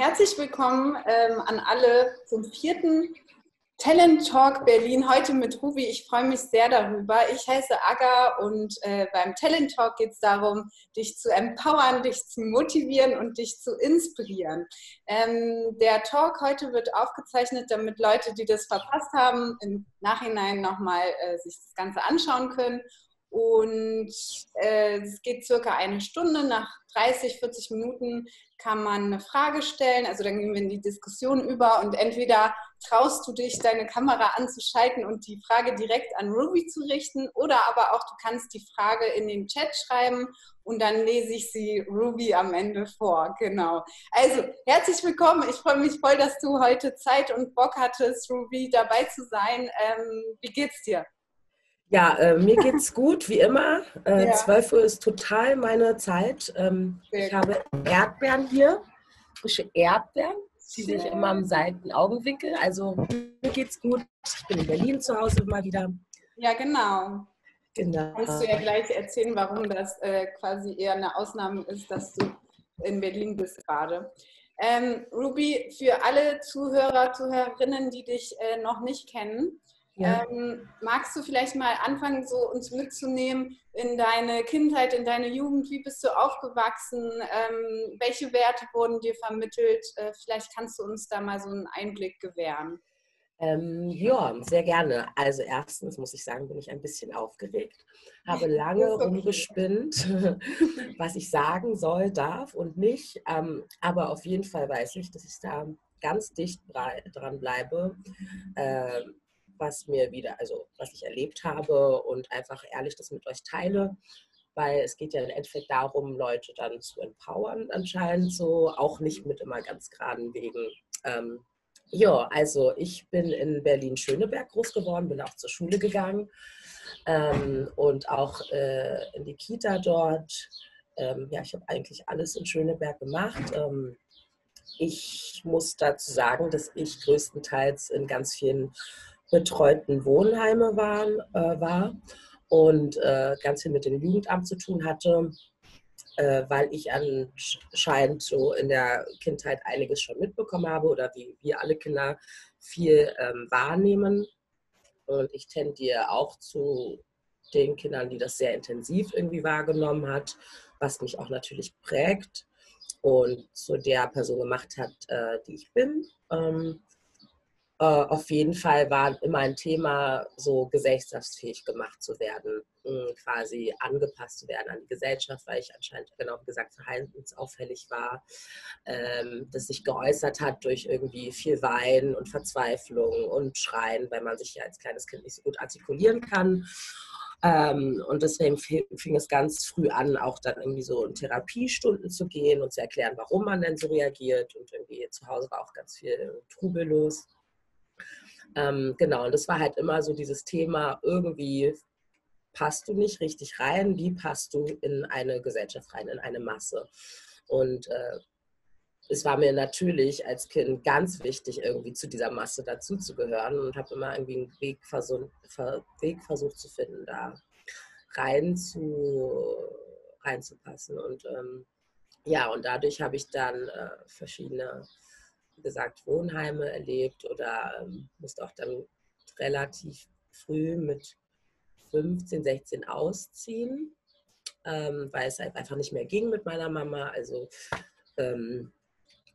Herzlich willkommen ähm, an alle zum vierten Talent Talk Berlin. Heute mit Ruby. Ich freue mich sehr darüber. Ich heiße Aga und äh, beim Talent Talk geht es darum, dich zu empowern, dich zu motivieren und dich zu inspirieren. Ähm, der Talk heute wird aufgezeichnet, damit Leute, die das verpasst haben, im Nachhinein nochmal äh, sich das Ganze anschauen können. Und äh, es geht circa eine Stunde. Nach 30, 40 Minuten kann man eine Frage stellen. Also dann gehen wir in die Diskussion über und entweder traust du dich, deine Kamera anzuschalten und die Frage direkt an Ruby zu richten oder aber auch du kannst die Frage in den Chat schreiben und dann lese ich sie Ruby am Ende vor. Genau. Also herzlich willkommen. Ich freue mich voll, dass du heute Zeit und Bock hattest, Ruby dabei zu sein. Ähm, wie geht's dir? Ja, äh, mir geht's gut, wie immer. Äh, ja. 12 Uhr ist total meine Zeit. Ähm, ich habe Erdbeeren hier, frische Erdbeeren, die sehe ich immer im Seitenaugenwinkel. Also mir geht's gut. Ich bin in Berlin zu Hause mal wieder. Ja, genau. Genau. Kannst du ja gleich erzählen, warum das äh, quasi eher eine Ausnahme ist, dass du in Berlin bist gerade. Ähm, Ruby, für alle Zuhörer, Zuhörerinnen, die dich äh, noch nicht kennen, ja. Ähm, magst du vielleicht mal anfangen, so uns mitzunehmen in deine Kindheit, in deine Jugend? Wie bist du aufgewachsen? Ähm, welche Werte wurden dir vermittelt? Äh, vielleicht kannst du uns da mal so einen Einblick gewähren. Ähm, ja, sehr gerne. Also erstens muss ich sagen, bin ich ein bisschen aufgeregt. Habe lange okay. rumgespinnt, was ich sagen soll, darf und nicht. Ähm, aber auf jeden Fall weiß ich, dass ich da ganz dicht dran bleibe. Ähm, was mir wieder, also was ich erlebt habe und einfach ehrlich das mit euch teile, weil es geht ja im Endeffekt darum, Leute dann zu empowern anscheinend so, auch nicht mit immer ganz geraden Wegen. Ähm, ja, also ich bin in Berlin-Schöneberg groß geworden, bin auch zur Schule gegangen ähm, und auch äh, in die Kita dort. Ähm, ja, ich habe eigentlich alles in Schöneberg gemacht. Ähm, ich muss dazu sagen, dass ich größtenteils in ganz vielen betreuten Wohnheime waren, äh, war und äh, ganz viel mit dem Jugendamt zu tun hatte, äh, weil ich anscheinend so in der Kindheit einiges schon mitbekommen habe oder wie wir alle Kinder viel ähm, wahrnehmen. Und ich tendiere auch zu den Kindern, die das sehr intensiv irgendwie wahrgenommen hat, was mich auch natürlich prägt und zu der Person gemacht hat, äh, die ich bin. Ähm, äh, auf jeden Fall war immer ein Thema, so gesellschaftsfähig gemacht zu werden, quasi angepasst zu werden an die Gesellschaft, weil ich anscheinend, genau wie gesagt, verhaltensauffällig war, ähm, das sich geäußert hat durch irgendwie viel Weinen und Verzweiflung und Schreien, weil man sich ja als kleines Kind nicht so gut artikulieren kann. Ähm, und deswegen fing es ganz früh an, auch dann irgendwie so in Therapiestunden zu gehen und zu erklären, warum man denn so reagiert. Und irgendwie zu Hause war auch ganz viel Trubel los. Ähm, genau, und das war halt immer so dieses Thema, irgendwie passt du nicht richtig rein, wie passt du in eine Gesellschaft rein, in eine Masse. Und äh, es war mir natürlich als Kind ganz wichtig, irgendwie zu dieser Masse dazuzugehören und habe immer irgendwie einen Weg, versuch, Weg versucht zu finden, da rein zu, reinzupassen. Und ähm, ja, und dadurch habe ich dann äh, verschiedene wie gesagt, Wohnheime erlebt oder ähm, musste auch dann relativ früh mit 15, 16 ausziehen, ähm, weil es halt einfach nicht mehr ging mit meiner Mama. Also ähm,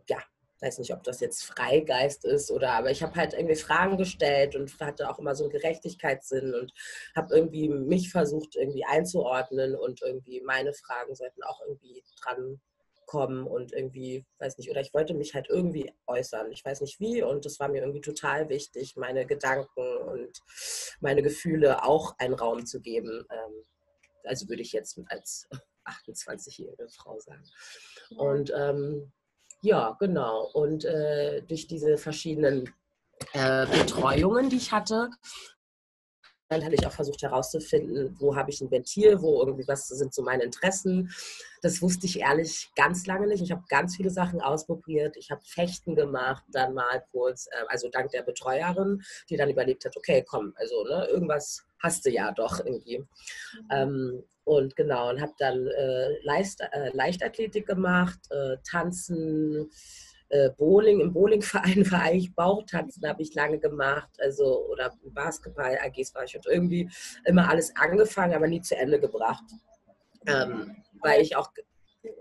ja, weiß nicht, ob das jetzt Freigeist ist oder, aber ich habe halt irgendwie Fragen gestellt und hatte auch immer so einen Gerechtigkeitssinn und habe irgendwie mich versucht irgendwie einzuordnen und irgendwie meine Fragen sollten auch irgendwie dran kommen und irgendwie, weiß nicht, oder ich wollte mich halt irgendwie äußern. Ich weiß nicht wie und das war mir irgendwie total wichtig, meine Gedanken und meine Gefühle auch einen Raum zu geben. Ähm, also würde ich jetzt als 28-jährige Frau sagen. Und ähm, ja, genau. Und äh, durch diese verschiedenen äh, Betreuungen, die ich hatte, dann habe ich auch versucht herauszufinden, wo habe ich ein Ventil, wo irgendwie was sind so meine Interessen. Das wusste ich ehrlich ganz lange nicht. Ich habe ganz viele Sachen ausprobiert. Ich habe Fechten gemacht, dann mal kurz, äh, also dank der Betreuerin, die dann überlegt hat, okay, komm, also ne, irgendwas hast du ja doch irgendwie. Mhm. Ähm, und genau, und habe dann äh, Leicht, äh, Leichtathletik gemacht, äh, Tanzen, äh, Bowling, im Bowlingverein war ich Bauchtanzen, habe ich lange gemacht, also oder Basketball, AGs war ich und irgendwie immer alles angefangen, aber nie zu Ende gebracht. Ähm, weil ich auch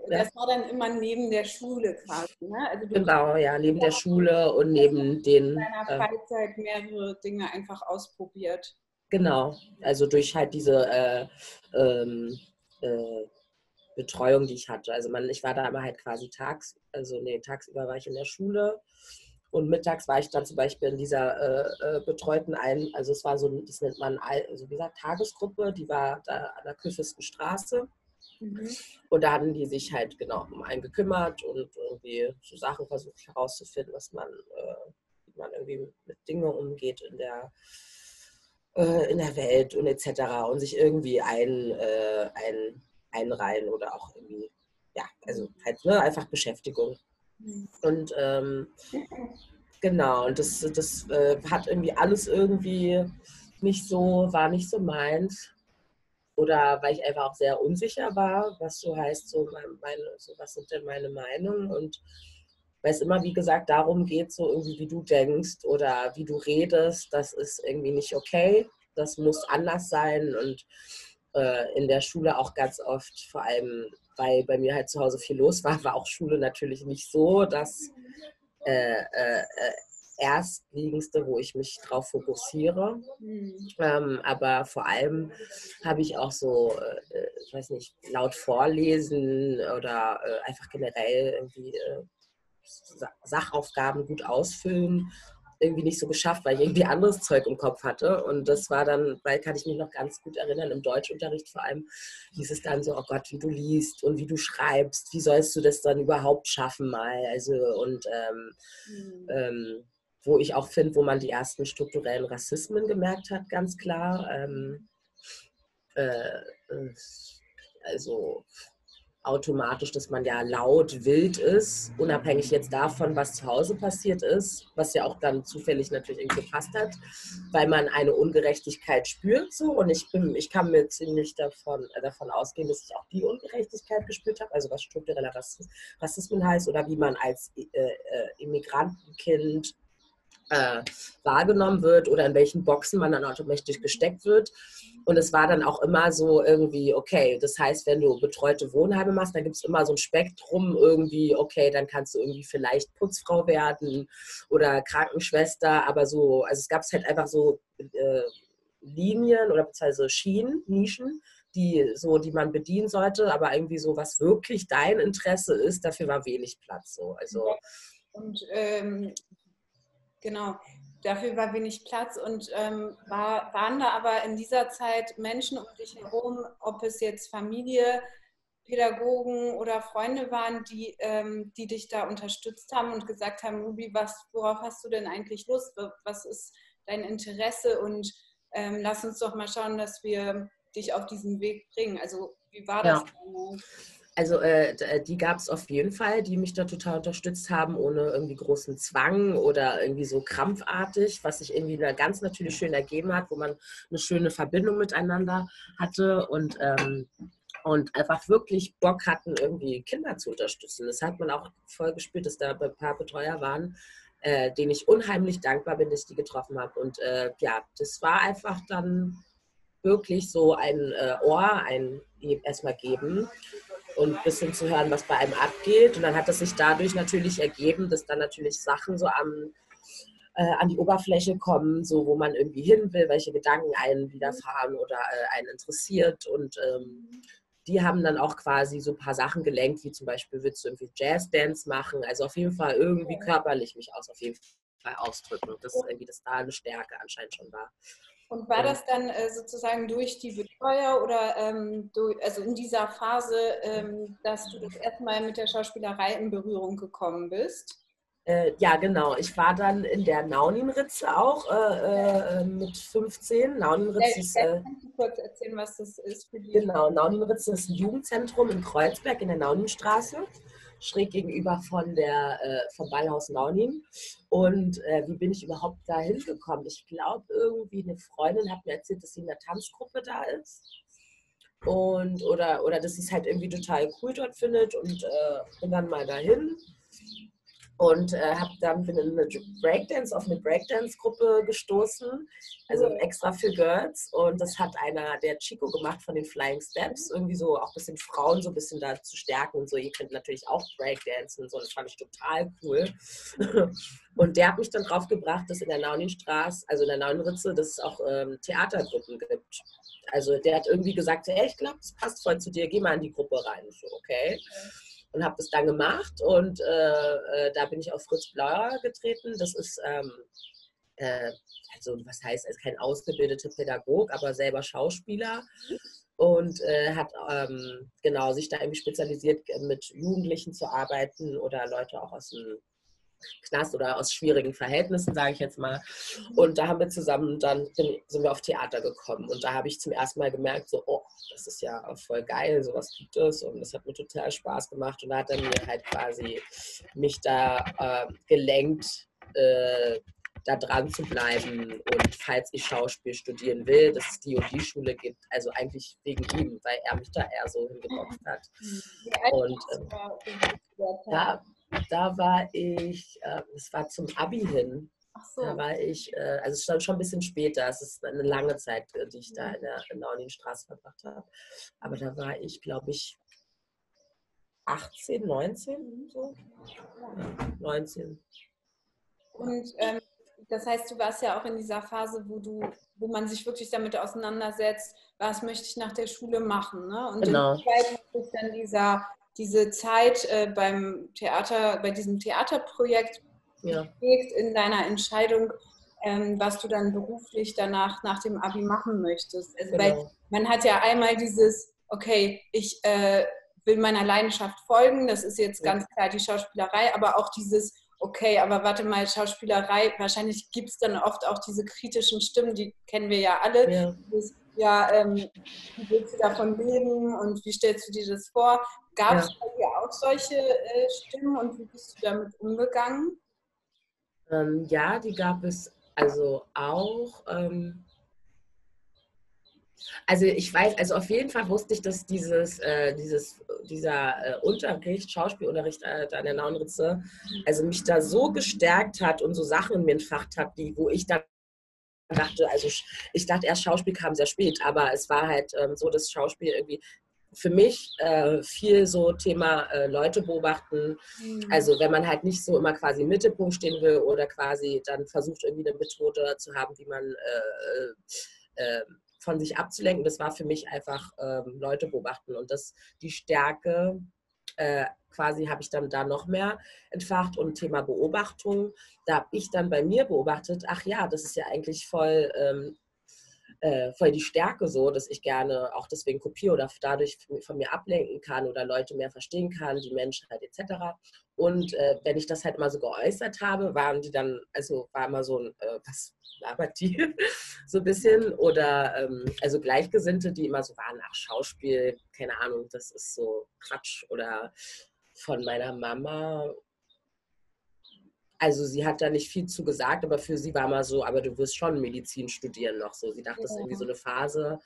das war dann immer neben der Schule quasi, ne? Also genau, ja, neben der Schule und neben den. In deiner äh, Freizeit mehrere Dinge einfach ausprobiert. Genau, also durch halt diese äh, ähm, äh, Betreuung, die ich hatte. Also man, ich war da immer halt quasi tags, also nee, tagsüber war ich in der Schule und mittags war ich dann zum Beispiel in dieser äh, äh, betreuten ein, also es war so, das nennt man, also wie gesagt, Tagesgruppe, die war da an der Küffesten Straße. Mhm. Und da hatten die sich halt genau um einen gekümmert und irgendwie so Sachen versucht herauszufinden, was man, äh, wie man irgendwie mit Dingen umgeht in der, äh, in der Welt und etc. und sich irgendwie ein, äh, ein, einreihen oder auch irgendwie, ja, also halt ne, einfach Beschäftigung. Mhm. Und ähm, genau, und das, das äh, hat irgendwie alles irgendwie nicht so, war nicht so meins oder weil ich einfach auch sehr unsicher war, was so heißt, so, meine, so was sind denn meine Meinungen und weil es immer, wie gesagt, darum geht, so irgendwie, wie du denkst oder wie du redest, das ist irgendwie nicht okay, das muss anders sein und äh, in der Schule auch ganz oft, vor allem, weil bei mir halt zu Hause viel los war, war auch Schule natürlich nicht so, dass äh, äh, äh Erstliegendste, wo ich mich drauf fokussiere. Ähm, aber vor allem habe ich auch so, äh, ich weiß nicht, laut vorlesen oder äh, einfach generell irgendwie äh, Sachaufgaben gut ausfüllen irgendwie nicht so geschafft, weil ich irgendwie anderes Zeug im Kopf hatte. Und das war dann, weil kann ich mich noch ganz gut erinnern, im Deutschunterricht vor allem hieß es dann so, oh Gott, wie du liest und wie du schreibst, wie sollst du das dann überhaupt schaffen mal? Also und ähm, mhm. ähm, wo ich auch finde, wo man die ersten strukturellen Rassismen gemerkt hat, ganz klar. Ähm, äh, also automatisch, dass man ja laut, wild ist, unabhängig jetzt davon, was zu Hause passiert ist, was ja auch dann zufällig natürlich irgendwie gepasst hat, weil man eine Ungerechtigkeit spürt so. Und ich bin, ich kann mir ziemlich davon, äh, davon ausgehen, dass ich auch die Ungerechtigkeit gespürt habe, also was struktureller Rassismus heißt oder wie man als äh, äh, Immigrantenkind äh, wahrgenommen wird oder in welchen Boxen man dann automatisch gesteckt wird. Und es war dann auch immer so irgendwie, okay, das heißt, wenn du betreute Wohnheime machst, dann gibt es immer so ein Spektrum irgendwie, okay, dann kannst du irgendwie vielleicht Putzfrau werden oder Krankenschwester, aber so, also es gab es halt einfach so äh, Linien oder beziehungsweise Schienen, Nischen, die so, die man bedienen sollte, aber irgendwie so, was wirklich dein Interesse ist, dafür war wenig Platz. So. Also, und ähm, Genau, dafür war wenig Platz und ähm, war, waren da aber in dieser Zeit Menschen um dich herum, ob es jetzt Familie, Pädagogen oder Freunde waren, die, ähm, die dich da unterstützt haben und gesagt haben, Ruby, was, worauf hast du denn eigentlich Lust? Was ist dein Interesse? Und ähm, lass uns doch mal schauen, dass wir dich auf diesen Weg bringen. Also wie war das? Also äh, äh die gab es auf jeden Fall, die mich da total unterstützt haben, ohne irgendwie großen Zwang oder irgendwie so krampfartig, was sich irgendwie ganz natürlich schön ergeben hat, wo man eine schöne Verbindung miteinander hatte und, ähm, und einfach wirklich Bock hatten, irgendwie Kinder zu unterstützen. Das hat man auch voll gespürt, dass da ein paar Betreuer waren, äh, denen ich unheimlich dankbar bin, dass ich die getroffen habe. Und äh, ja, das war einfach dann wirklich so ein äh, Ohr, ein erstmal geben und ein bisschen zu hören, was bei einem abgeht. Und dann hat es sich dadurch natürlich ergeben, dass dann natürlich Sachen so am, äh, an die Oberfläche kommen, so wo man irgendwie hin will, welche Gedanken einen widerfahren oder äh, einen interessiert. Und ähm, die haben dann auch quasi so ein paar Sachen gelenkt, wie zum Beispiel, willst du irgendwie Jazz-Dance machen? Also auf jeden Fall irgendwie körperlich mich aus, auf jeden Fall ausdrücken. Das ist irgendwie, dass da eine Stärke anscheinend schon war. Und war das dann äh, sozusagen durch die Betreuer oder ähm, durch, also in dieser Phase, ähm, dass du das erstmal mit der Schauspielerei in Berührung gekommen bist? Äh, ja, genau. Ich war dann in der Nauninritze auch äh, äh mit 15. Nauninritze ist. Äh, kannst du kurz erzählen, was das ist für die? Genau, Nauninritze ist ein Jugendzentrum in Kreuzberg in der Nauninstraße schräg gegenüber von der, äh, vom Ballhaus Naunin. Und äh, wie bin ich überhaupt da hingekommen? Ich glaube, irgendwie eine Freundin hat mir erzählt, dass sie in der Tanzgruppe da ist. Und, oder, oder dass sie es halt irgendwie total cool dort findet und äh, bin dann mal dahin. Und äh, habe dann bin in eine Breakdance auf eine Breakdance-Gruppe gestoßen, also extra für Girls und das hat einer der Chico gemacht von den Flying Steps, irgendwie so auch ein bisschen Frauen so ein bisschen da zu stärken und so. Ihr könnt natürlich auch Breakdance und so, das fand ich total cool. Und der hat mich dann drauf gebracht, dass in der Nauninstraße, also in der Naunritze, dass es auch ähm, Theatergruppen gibt. Also der hat irgendwie gesagt, hey, ich glaube, das passt voll zu dir, geh mal in die Gruppe rein. So, okay. okay und habe das dann gemacht und äh, äh, da bin ich auf Fritz Blauer getreten. Das ist, ähm, äh, also was heißt, ist kein ausgebildeter Pädagog, aber selber Schauspieler und äh, hat ähm, genau sich da irgendwie spezialisiert, mit Jugendlichen zu arbeiten oder Leute auch aus dem Knast oder aus schwierigen Verhältnissen, sage ich jetzt mal. Und da haben wir zusammen, dann sind wir auf Theater gekommen. Und da habe ich zum ersten Mal gemerkt, so, oh, das ist ja voll geil, sowas gibt es. Und das hat mir total Spaß gemacht. Und da hat er mir halt quasi mich da äh, gelenkt, äh, da dran zu bleiben und falls ich Schauspiel studieren will, dass es die und die Schule gibt. Also eigentlich wegen ihm, weil er mich da eher so hingeboxt hat. Und ähm, da, da war ich, äh, es war zum Abi hin. So. Da war ich, äh, also es stand schon ein bisschen später, es ist eine lange Zeit, äh, die ich da in der, in der Unistraße verbracht habe. Aber da war ich, glaube ich, 18, 19, so. Ja, 19. Und ähm, das heißt, du warst ja auch in dieser Phase, wo du, wo man sich wirklich damit auseinandersetzt, was möchte ich nach der Schule machen. Ne? Und genau. in der Zeit ist dann dieser diese Zeit äh, beim Theater, bei diesem Theaterprojekt ja. in deiner Entscheidung, ähm, was du dann beruflich danach nach dem Abi machen möchtest. Also, genau. weil man hat ja einmal dieses, okay, ich äh, will meiner Leidenschaft folgen, das ist jetzt ja. ganz klar die Schauspielerei, aber auch dieses, okay, aber warte mal, Schauspielerei, wahrscheinlich gibt es dann oft auch diese kritischen Stimmen, die kennen wir ja alle. Ja. Dieses, ja, ähm, wie willst du davon leben und wie stellst du dir das vor? Gab es ja. bei dir auch solche äh, Stimmen und wie bist du damit umgegangen? Ähm, ja, die gab es also auch. Ähm, also ich weiß, also auf jeden Fall wusste ich, dass dieses, äh, dieses, dieser äh, Unterricht, Schauspielunterricht äh, an der Naunritze, also mich da so gestärkt hat und so Sachen in mir entfacht hat, die, wo ich dann dachte, also ich dachte erst Schauspiel kam sehr spät, aber es war halt ähm, so, dass Schauspiel irgendwie für mich äh, viel so Thema äh, Leute beobachten. Mhm. Also wenn man halt nicht so immer quasi im Mittelpunkt stehen will oder quasi dann versucht irgendwie eine Methode zu haben, wie man äh, äh, äh von sich abzulenken. Das war für mich einfach ähm, Leute beobachten und das die Stärke äh, quasi habe ich dann da noch mehr entfacht und Thema Beobachtung. Da habe ich dann bei mir beobachtet, ach ja, das ist ja eigentlich voll ähm, äh, voll die Stärke so, dass ich gerne auch deswegen kopiere oder dadurch von mir ablenken kann oder Leute mehr verstehen kann, die Menschheit etc. Und äh, wenn ich das halt immer so geäußert habe, waren die dann, also war immer so ein, äh, was labert die, so ein bisschen. Oder ähm, also Gleichgesinnte, die immer so waren, ach, Schauspiel, keine Ahnung, das ist so Quatsch. Oder von meiner Mama also sie hat da nicht viel zu gesagt, aber für sie war mal so, aber du wirst schon Medizin studieren noch so. Sie dachte, das ist irgendwie so eine Phase.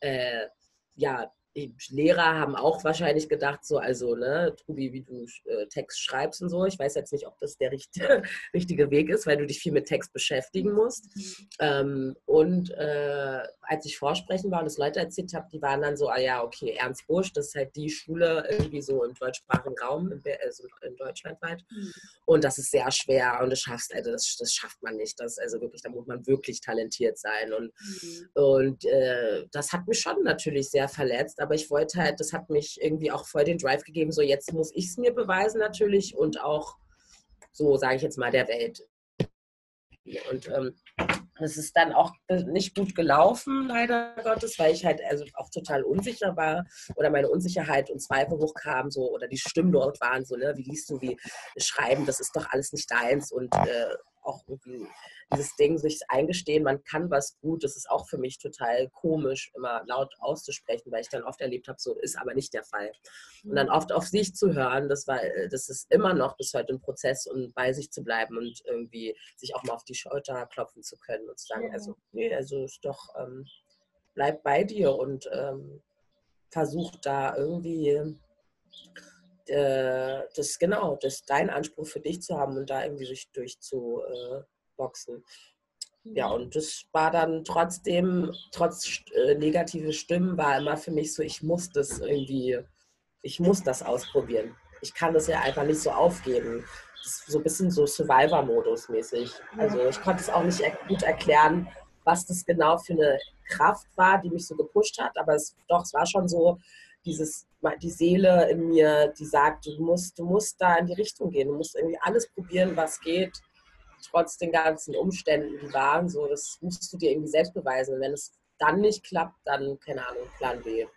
Äh, ja, die Lehrer haben auch wahrscheinlich gedacht, so, also, ne, Trubi, wie du äh, Text schreibst und so. Ich weiß jetzt nicht, ob das der richtige, richtige Weg ist, weil du dich viel mit Text beschäftigen musst. Ähm, und äh, als ich vorsprechen war und das Leute erzählt habe, die waren dann so, ah ja, okay, Ernst Busch, das ist halt die Schule irgendwie so im deutschsprachigen Raum, in, also in Deutschland weit. Mhm. Und das ist sehr schwer und das schaffst, also das, das schafft man nicht. Das, also wirklich, da muss man wirklich talentiert sein. Und, mhm. und äh, das hat mich schon natürlich sehr verletzt, aber ich wollte halt, das hat mich irgendwie auch voll den Drive gegeben, so jetzt muss ich es mir beweisen natürlich und auch so, sage ich jetzt mal, der Welt. Und ähm, ist dann auch nicht gut gelaufen, leider Gottes, weil ich halt also auch total unsicher war oder meine Unsicherheit und Zweifel hochkamen so oder die Stimmen dort waren so, ne, wie liest du, wie schreiben, das ist doch alles nicht deins und äh, auch irgendwie dieses Ding, sich eingestehen, man kann was gut, das ist auch für mich total komisch, immer laut auszusprechen, weil ich dann oft erlebt habe, so ist aber nicht der Fall. Und dann oft auf sich zu hören, das war, äh, das ist immer noch bis heute ein Prozess und bei sich zu bleiben und irgendwie sich auch mal auf die Schulter klopfen zu können und zu sagen, also, nee, also ist doch, ähm, bleib bei dir und ähm, versuch da irgendwie äh, das genau, das dein Anspruch für dich zu haben und da irgendwie sich durchzuboxen. Äh, ja, und das war dann trotzdem, trotz äh, negative Stimmen, war immer für mich so, ich muss das irgendwie, ich muss das ausprobieren. Ich kann das ja einfach nicht so aufgeben. Das ist so ein bisschen so Survivor-Modus mäßig. Also ich konnte es auch nicht gut erklären, was das genau für eine Kraft war, die mich so gepusht hat. Aber es, doch, es war schon so, dieses, die Seele in mir, die sagt, du musst, du musst da in die Richtung gehen. Du musst irgendwie alles probieren, was geht trotz den ganzen Umständen, die waren, so, das musst du dir irgendwie selbst beweisen. Und wenn es dann nicht klappt, dann, keine Ahnung, Plan B. Ja.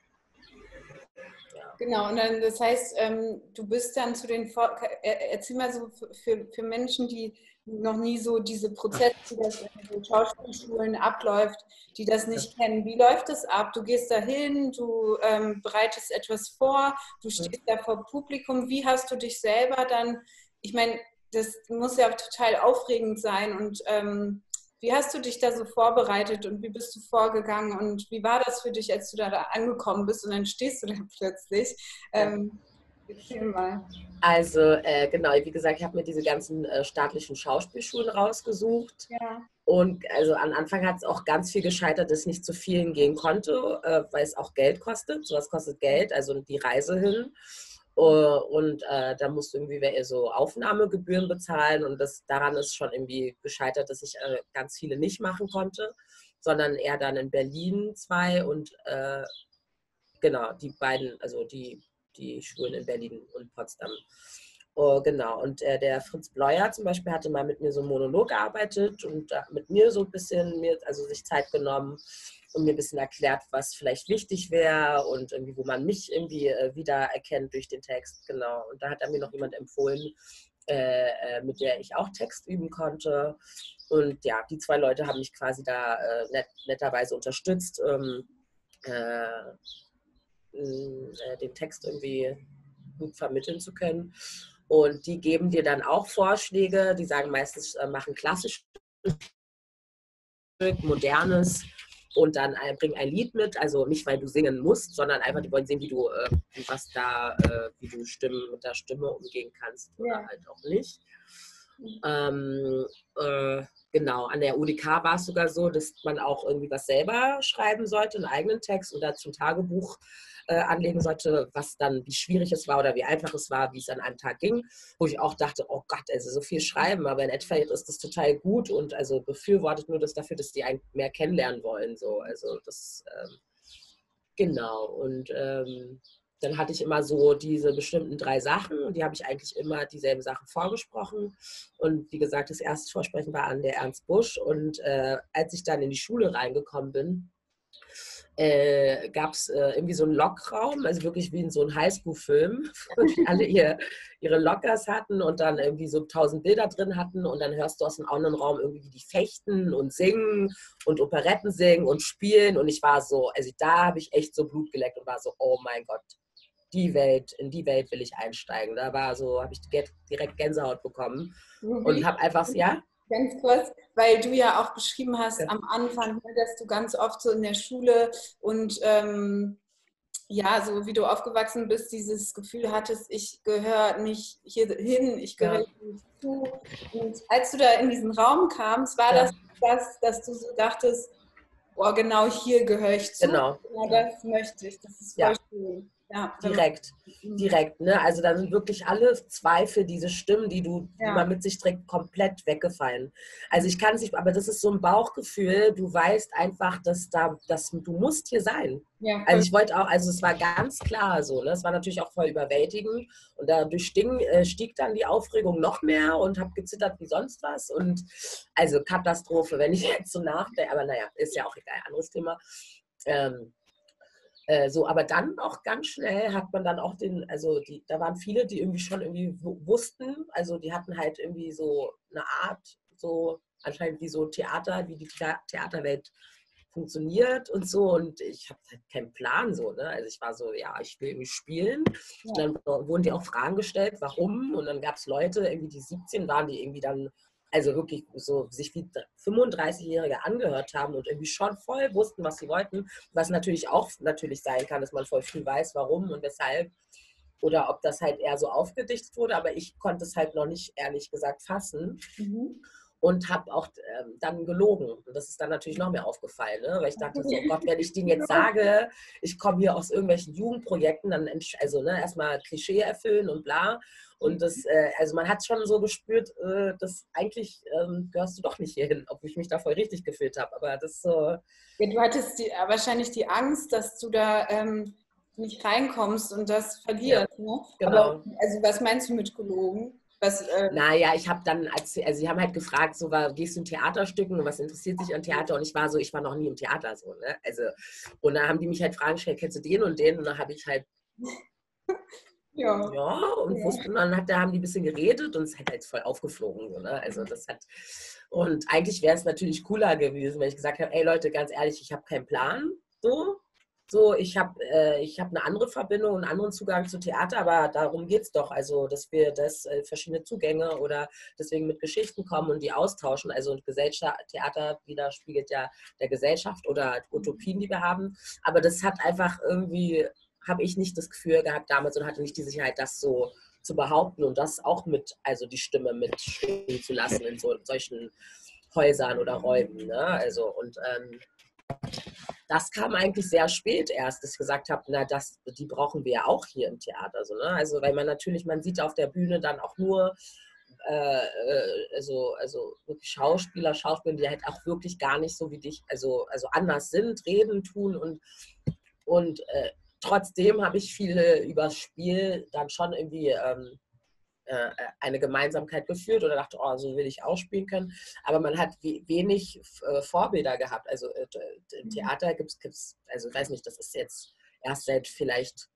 Genau, und dann, das heißt, ähm, du bist dann zu den, Vor erzähl mal so für, für Menschen, die noch nie so diese Prozesse, die das in den Schauspielschulen abläuft, die das nicht kennen. Wie läuft das ab? Du gehst da hin, du ähm, bereitest etwas vor, du stehst da vor Publikum. Wie hast du dich selber dann, ich meine, das muss ja total aufregend sein. Und ähm, wie hast du dich da so vorbereitet und wie bist du vorgegangen und wie war das für dich, als du da, da angekommen bist und dann stehst du da plötzlich? Ähm, mal. Also äh, genau, wie gesagt, ich habe mir diese ganzen äh, staatlichen Schauspielschulen rausgesucht. Ja. Und also am Anfang hat es auch ganz viel gescheitert, dass ich nicht zu vielen gehen konnte, äh, weil es auch Geld kostet. Sowas kostet Geld, also die Reise hin. Äh, und äh, da musst du irgendwie so Aufnahmegebühren bezahlen und das, daran ist schon irgendwie gescheitert, dass ich äh, ganz viele nicht machen konnte, sondern eher dann in Berlin zwei und äh, genau, die beiden, also die, die Schulen in Berlin und Potsdam. Oh, genau, und äh, der Fritz Bleuer zum Beispiel hatte mal mit mir so einen Monolog gearbeitet und mit mir so ein bisschen, mir, also sich Zeit genommen und mir ein bisschen erklärt, was vielleicht wichtig wäre und irgendwie, wo man mich irgendwie äh, wiedererkennt durch den Text. Genau. Und da hat er mir noch jemand empfohlen, äh, äh, mit der ich auch Text üben konnte. Und ja, die zwei Leute haben mich quasi da äh, net, netterweise unterstützt, ähm, äh, äh, den Text irgendwie gut vermitteln zu können. Und die geben dir dann auch Vorschläge. Die sagen meistens, machen klassisch modernes und dann ein, bring ein Lied mit, also nicht weil du singen musst, sondern einfach, die wollen sehen, wie du, äh, was da, äh, wie du Stimmen mit der Stimme umgehen kannst oder ja. halt auch nicht. Ähm, äh, genau, an der UDK war es sogar so, dass man auch irgendwie was selber schreiben sollte, einen eigenen Text oder zum Tagebuch äh, anlegen sollte, was dann, wie schwierig es war oder wie einfach es war, wie es an einem Tag ging, wo ich auch dachte, oh Gott, also so viel schreiben, aber in Endeffekt ist das total gut und also befürwortet nur das dafür, dass die einen mehr kennenlernen wollen. So. Also das, ähm, genau. Und ähm, dann hatte ich immer so diese bestimmten drei Sachen und die habe ich eigentlich immer dieselben Sachen vorgesprochen. Und wie gesagt, das erste Vorsprechen war an der Ernst Busch. Und äh, als ich dann in die Schule reingekommen bin, äh, gab es äh, irgendwie so einen Lockraum, also wirklich wie in so einem Highschool-Film, wo alle ihr, ihre Lockers hatten und dann irgendwie so tausend Bilder drin hatten und dann hörst du aus dem anderen Raum irgendwie, wie die fechten und singen und Operetten singen und spielen und ich war so, also da habe ich echt so Blut geleckt und war so, oh mein Gott, die Welt, in die Welt will ich einsteigen. Da war so, habe ich direkt Gänsehaut bekommen mhm. und habe einfach, ja, Ganz kurz, weil du ja auch beschrieben hast ja. am Anfang, ne, dass du ganz oft so in der Schule und ähm, ja, so wie du aufgewachsen bist, dieses Gefühl hattest, ich gehöre nicht hier hin, ich gehöre ja. nicht zu. Und als du da in diesen Raum kamst, war ja. das das, dass du so dachtest, oh, genau hier gehöre ich zu. Genau. Ja, das möchte ich, das ist voll schön. Ja, direkt, mhm. direkt. Ne? Also dann sind wirklich alle Zweifel, diese Stimmen, die du, ja. man mit sich trägt, komplett weggefallen. Also ich kann es nicht, aber das ist so ein Bauchgefühl. Du weißt einfach, dass da, dass du musst hier sein. Ja, also ich wollte auch, also es war ganz klar so. Ne? Es war natürlich auch voll überwältigend und dadurch stieg, äh, stieg dann die Aufregung noch mehr und habe gezittert wie sonst was und also Katastrophe, wenn ich jetzt so nachdenke. Aber naja, ist ja auch egal, anderes Thema. Ähm, äh, so, aber dann auch ganz schnell hat man dann auch den, also die, da waren viele, die irgendwie schon irgendwie wussten, also die hatten halt irgendwie so eine Art, so anscheinend wie so Theater, wie die Theaterwelt funktioniert und so und ich habe halt keinen Plan so, ne? Also ich war so, ja, ich will irgendwie spielen. Ja. Und dann wurden die auch Fragen gestellt, warum und dann gab es Leute, irgendwie die 17 waren, die irgendwie dann also wirklich so sich wie 35-Jährige angehört haben und irgendwie schon voll wussten, was sie wollten, was natürlich auch natürlich sein kann, dass man voll früh weiß, warum und weshalb. oder ob das halt eher so aufgedichtet wurde, aber ich konnte es halt noch nicht ehrlich gesagt fassen. Mhm und habe auch ähm, dann gelogen. Und das ist dann natürlich noch mehr aufgefallen, ne? weil ich dachte, so oh Gott, wenn ich denen jetzt sage, ich komme hier aus irgendwelchen Jugendprojekten, dann also ne, erstmal Klischee erfüllen und bla. Und das, äh, also man hat schon so gespürt, äh, dass eigentlich ähm, gehörst du doch nicht hierhin, obwohl ich mich da voll richtig gefühlt habe. Aber das so. Ja, du hattest die, äh, wahrscheinlich die Angst, dass du da ähm, nicht reinkommst und das verlierst. Ja, ne? Genau. Aber, also was meinst du mit gelogen? Was, äh naja, ich habe dann, also sie haben halt gefragt, so war, gehst du in Theaterstücken und was interessiert dich an Theater? Und ich war so, ich war noch nie im Theater so, ne? Also, und dann haben die mich halt Fragen gestellt, kennst du den und den? Und dann habe ich halt ja. ja, und ja. wussten, dann hat, da haben die ein bisschen geredet und es hat halt voll aufgeflogen. So, ne? Also das hat, und eigentlich wäre es natürlich cooler gewesen, wenn ich gesagt habe, ey Leute, ganz ehrlich, ich habe keinen Plan. So, so, ich habe äh, hab eine andere Verbindung, einen anderen Zugang zu Theater, aber darum geht es doch. Also, dass wir das äh, verschiedene Zugänge oder deswegen mit Geschichten kommen und die austauschen. Also Gesellschaft, Theater widerspiegelt ja der Gesellschaft oder Utopien, die wir haben. Aber das hat einfach irgendwie, habe ich nicht das Gefühl gehabt damals und hatte nicht die Sicherheit, das so zu behaupten und das auch mit, also die Stimme mitschwingen zu lassen in so, solchen Häusern oder Räumen. Ne? Also und ähm, das kam eigentlich sehr spät erst, dass ich gesagt habe, na, das, die brauchen wir ja auch hier im Theater. So, ne? Also, weil man natürlich, man sieht auf der Bühne dann auch nur äh, äh, also, also Schauspieler, Schauspieler, die halt auch wirklich gar nicht so wie dich, also, also anders sind, reden, tun und, und äh, trotzdem habe ich viele übers Spiel dann schon irgendwie ähm, äh, eine Gemeinsamkeit gefühlt oder dachte, oh, so will ich auch spielen können. Aber man hat wenig äh, Vorbilder gehabt. Also äh, im mhm. Theater gibt es, also ich weiß nicht, das ist jetzt erst seit vielleicht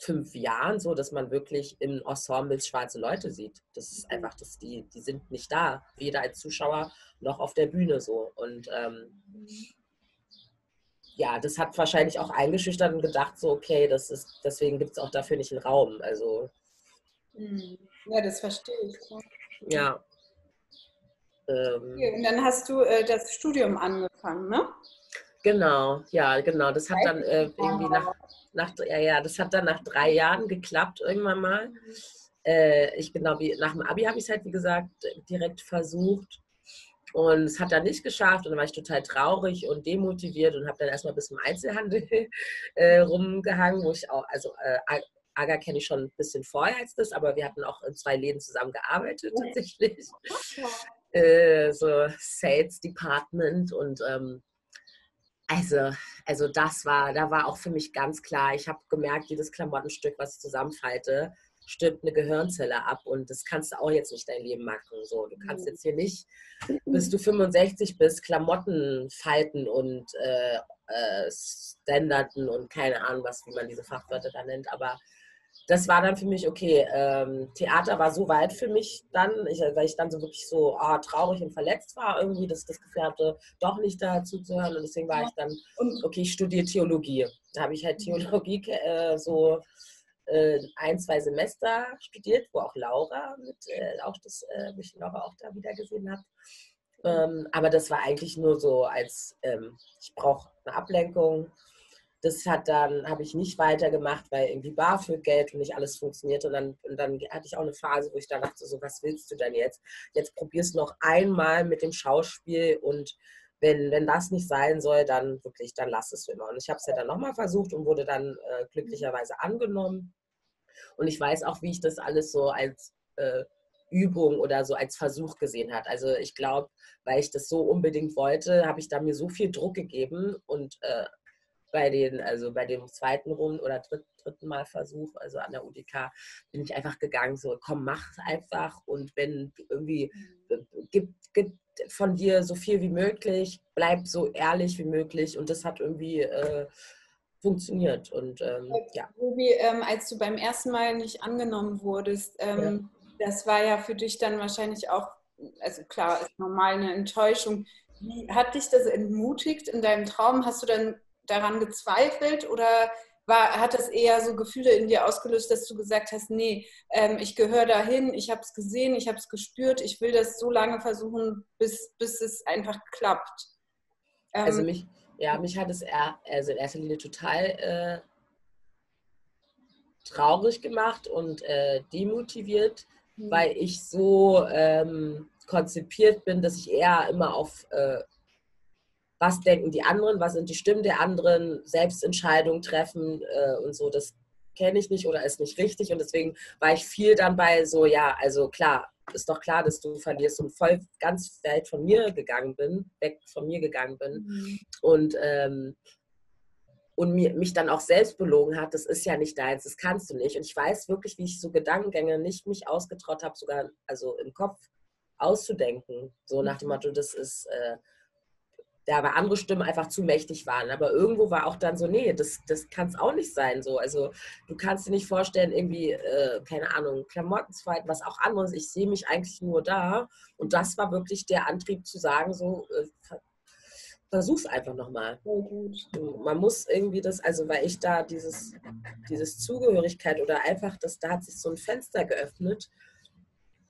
fünf Jahren so, dass man wirklich in Ensembles schwarze Leute sieht. Das ist einfach, dass die, die sind nicht da, weder als Zuschauer noch auf der Bühne so. Und ähm, ja, das hat wahrscheinlich auch eingeschüchtert und gedacht, so, okay, das ist, deswegen gibt es auch dafür nicht einen Raum. Also mhm. Ja, das verstehe ich. Ja. Ähm, okay, und dann hast du äh, das Studium angefangen, ne? Genau, ja, genau. Das hat dann äh, irgendwie nach, nach, ja, ja, das hat dann nach drei Jahren geklappt irgendwann mal. Äh, ich genau wie nach dem Abi habe ich es halt, wie gesagt, direkt versucht. Und es hat dann nicht geschafft und dann war ich total traurig und demotiviert und habe dann erstmal bis zum Einzelhandel äh, rumgehangen, wo ich auch, also äh, Aga kenne ich schon ein bisschen vorher als das, aber wir hatten auch in zwei Läden zusammen gearbeitet tatsächlich. Äh, so Sales Department und ähm, also, also das war, da war auch für mich ganz klar, ich habe gemerkt, jedes Klamottenstück, was ich zusammenfalte, stirbt eine Gehirnzelle ab und das kannst du auch jetzt nicht dein Leben machen. So, du kannst mhm. jetzt hier nicht, bis du 65 bist, Klamotten falten und äh, äh, standarden und keine Ahnung, was, wie man diese Fachwörter da nennt, aber das war dann für mich okay. Ähm, Theater war so weit für mich dann, ich, weil ich dann so wirklich so oh, traurig und verletzt war, irgendwie, dass ich das Gefühl hatte, doch nicht dazu zu hören. Und deswegen war ich dann, okay, ich studiere Theologie. Da habe ich halt Theologie äh, so äh, ein, zwei Semester studiert, wo auch Laura mit, äh, auch das, äh, mich Laura auch da wieder gesehen hat. Ähm, aber das war eigentlich nur so als, ähm, ich brauche eine Ablenkung das hat dann, habe ich nicht weitergemacht, weil irgendwie BAföG-Geld und nicht alles funktioniert. Und dann, und dann hatte ich auch eine Phase, wo ich da dachte, so, was willst du denn jetzt? Jetzt probier's noch einmal mit dem Schauspiel und wenn, wenn das nicht sein soll, dann wirklich, dann lass es immer. Und ich habe es ja dann nochmal versucht und wurde dann äh, glücklicherweise angenommen. Und ich weiß auch, wie ich das alles so als äh, Übung oder so als Versuch gesehen hat. Also ich glaube, weil ich das so unbedingt wollte, habe ich da mir so viel Druck gegeben und äh, bei den, also bei dem zweiten Rund oder dritten, dritten Mal Versuch, also an der UDK, bin ich einfach gegangen, so komm, mach einfach und wenn irgendwie mhm. gib, gib von dir so viel wie möglich, bleib so ehrlich wie möglich und das hat irgendwie äh, funktioniert und ähm, ja. Ruby, ähm, als du beim ersten Mal nicht angenommen wurdest, ähm, ja. das war ja für dich dann wahrscheinlich auch, also klar, ist normal eine Enttäuschung. Wie hat dich das entmutigt in deinem Traum? Hast du dann daran gezweifelt oder war, hat das eher so Gefühle in dir ausgelöst, dass du gesagt hast, nee, ähm, ich gehöre dahin, ich habe es gesehen, ich habe es gespürt, ich will das so lange versuchen, bis, bis es einfach klappt? Ähm, also mich, ja, mich hat es eher, also in erster Linie total äh, traurig gemacht und äh, demotiviert, mhm. weil ich so ähm, konzipiert bin, dass ich eher immer auf äh, was denken die anderen, was sind die Stimmen der anderen, Selbstentscheidungen treffen äh, und so. Das kenne ich nicht oder ist nicht richtig. Und deswegen war ich viel dann bei so, ja, also klar, ist doch klar, dass du verlierst und voll ganz weit von mir gegangen bin, weg von mir gegangen bin. Mhm. Und, ähm, und mir, mich dann auch selbst belogen hat, das ist ja nicht deins, das kannst du nicht. Und ich weiß wirklich, wie ich so Gedankengänge nicht mich ausgetraut habe, sogar also im Kopf auszudenken. So nach dem mhm. Motto, das ist, äh, da aber andere Stimmen einfach zu mächtig waren. Aber irgendwo war auch dann so, nee, das, das kann es auch nicht sein. So. Also du kannst dir nicht vorstellen, irgendwie, äh, keine Ahnung, Klamotten zu halten, was auch anderes. Ich sehe mich eigentlich nur da. Und das war wirklich der Antrieb zu sagen, so, äh, versuch's einfach nochmal. Man muss irgendwie das, also weil ich da dieses, dieses Zugehörigkeit oder einfach, das, da hat sich so ein Fenster geöffnet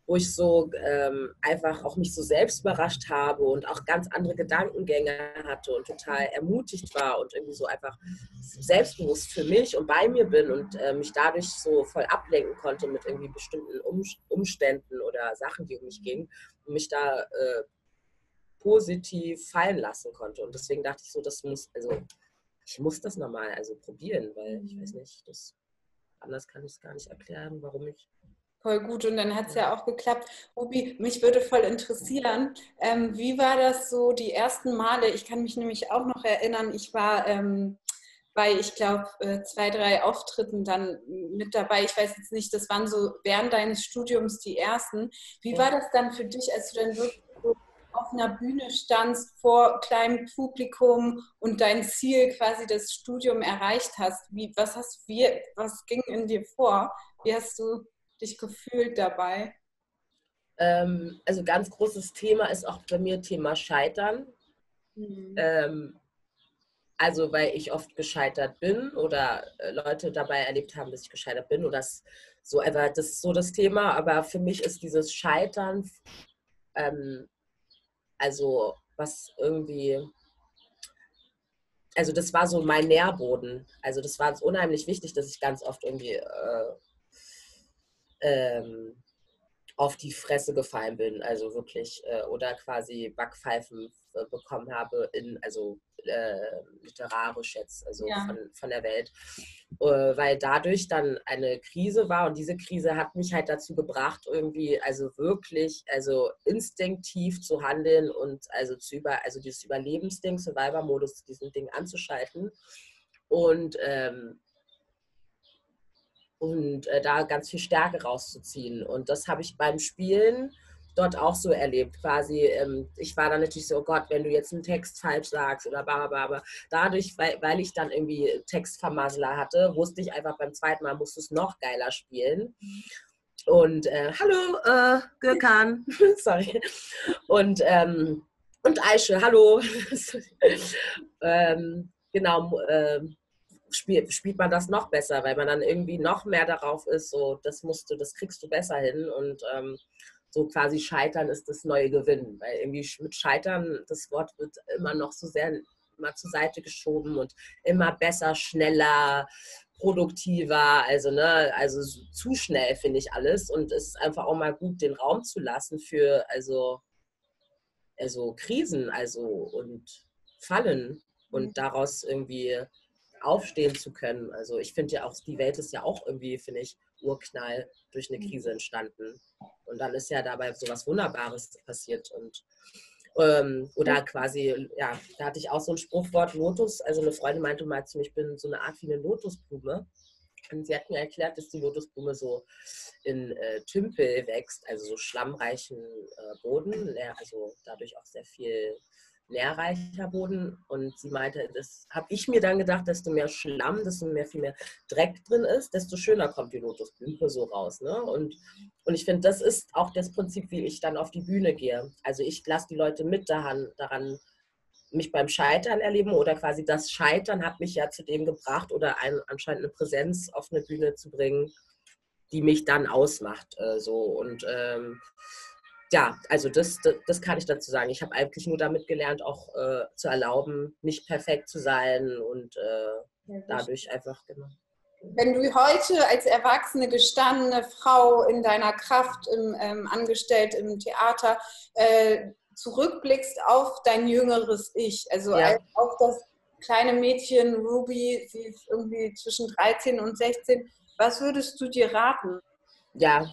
wo ich so ähm, einfach auch mich so selbst überrascht habe und auch ganz andere Gedankengänge hatte und total ermutigt war und irgendwie so einfach selbstbewusst für mich und bei mir bin und äh, mich dadurch so voll ablenken konnte mit irgendwie bestimmten um Umständen oder Sachen, die um mich gingen und mich da äh, positiv fallen lassen konnte. Und deswegen dachte ich so, das muss, also ich muss das nochmal also probieren, weil ich weiß nicht, das anders kann ich es gar nicht erklären, warum ich Voll gut und dann hat es ja auch geklappt. Ruby, mich würde voll interessieren, ähm, wie war das so die ersten Male? Ich kann mich nämlich auch noch erinnern, ich war ähm, bei, ich glaube, äh, zwei, drei Auftritten dann mit dabei. Ich weiß jetzt nicht, das waren so während deines Studiums die ersten. Wie war das dann für dich, als du dann wirklich so auf einer Bühne standst vor kleinem Publikum und dein Ziel quasi das Studium erreicht hast? Wie, was hast wie, was ging in dir vor? Wie hast du dich gefühlt dabei? Ähm, also ganz großes Thema ist auch bei mir Thema Scheitern. Mhm. Ähm, also weil ich oft gescheitert bin oder äh, Leute dabei erlebt haben, dass ich gescheitert bin oder das so einfach, das ist so das Thema. Aber für mich ist dieses Scheitern, ähm, also was irgendwie, also das war so mein Nährboden. Also das war unheimlich wichtig, dass ich ganz oft irgendwie äh, ähm, auf die Fresse gefallen bin, also wirklich, äh, oder quasi Backpfeifen äh, bekommen habe, in, also äh, literarisch jetzt, also ja. von, von der Welt, äh, weil dadurch dann eine Krise war und diese Krise hat mich halt dazu gebracht, irgendwie, also wirklich, also instinktiv zu handeln und also zu über, also dieses Überlebensding, Survivor-Modus, diesen Ding anzuschalten. Und ähm, und äh, da ganz viel Stärke rauszuziehen. Und das habe ich beim Spielen dort auch so erlebt. Quasi, ähm, ich war dann natürlich so, oh Gott, wenn du jetzt einen Text falsch sagst oder bla bla. Dadurch, weil, weil ich dann irgendwie Textvermassler hatte, wusste ich einfach beim zweiten Mal, musst du es noch geiler spielen. Und äh, hallo, äh, Gökhan, sorry. Und, ähm, und Aische, hallo. ähm, genau, äh, spielt, spielt man das noch besser, weil man dann irgendwie noch mehr darauf ist, so, das musst du, das kriegst du besser hin und ähm, so quasi Scheitern ist das neue Gewinnen, weil irgendwie mit Scheitern, das Wort wird immer noch so sehr mal zur Seite geschoben und immer besser, schneller, produktiver, also ne, also zu schnell finde ich alles und es ist einfach auch mal gut, den Raum zu lassen für also also Krisen, also und Fallen und mhm. daraus irgendwie aufstehen zu können. Also ich finde ja auch, die Welt ist ja auch irgendwie, finde ich, Urknall durch eine mhm. Krise entstanden. Und dann ist ja dabei so was Wunderbares passiert. Und ähm, oder quasi, ja, da hatte ich auch so ein Spruchwort Lotus. Also eine Freundin meinte mal zu mir, ich bin so eine Art wie eine Lotusblume. Und sie hat mir erklärt, dass die Lotusblume so in äh, Tümpel wächst, also so schlammreichen äh, Boden, also dadurch auch sehr viel nährreicher Boden. Und sie meinte, das habe ich mir dann gedacht, desto mehr Schlamm, desto mehr viel mehr Dreck drin ist, desto schöner kommt die Lotusblüte so raus. Ne? Und, und ich finde, das ist auch das Prinzip, wie ich dann auf die Bühne gehe. Also ich lasse die Leute mit daran, daran mich beim Scheitern erleben oder quasi das Scheitern hat mich ja zu dem gebracht oder ein, anscheinend eine Präsenz auf eine Bühne zu bringen, die mich dann ausmacht. Äh, so und ähm, ja, also das, das, das, kann ich dazu sagen. Ich habe eigentlich nur damit gelernt, auch äh, zu erlauben, nicht perfekt zu sein und äh, dadurch einfach, genau. wenn du heute als erwachsene, gestandene Frau in deiner Kraft im, ähm, angestellt im Theater äh, zurückblickst auf dein jüngeres Ich, also ja. auf das kleine Mädchen Ruby, sie ist irgendwie zwischen 13 und 16, was würdest du dir raten? Ja,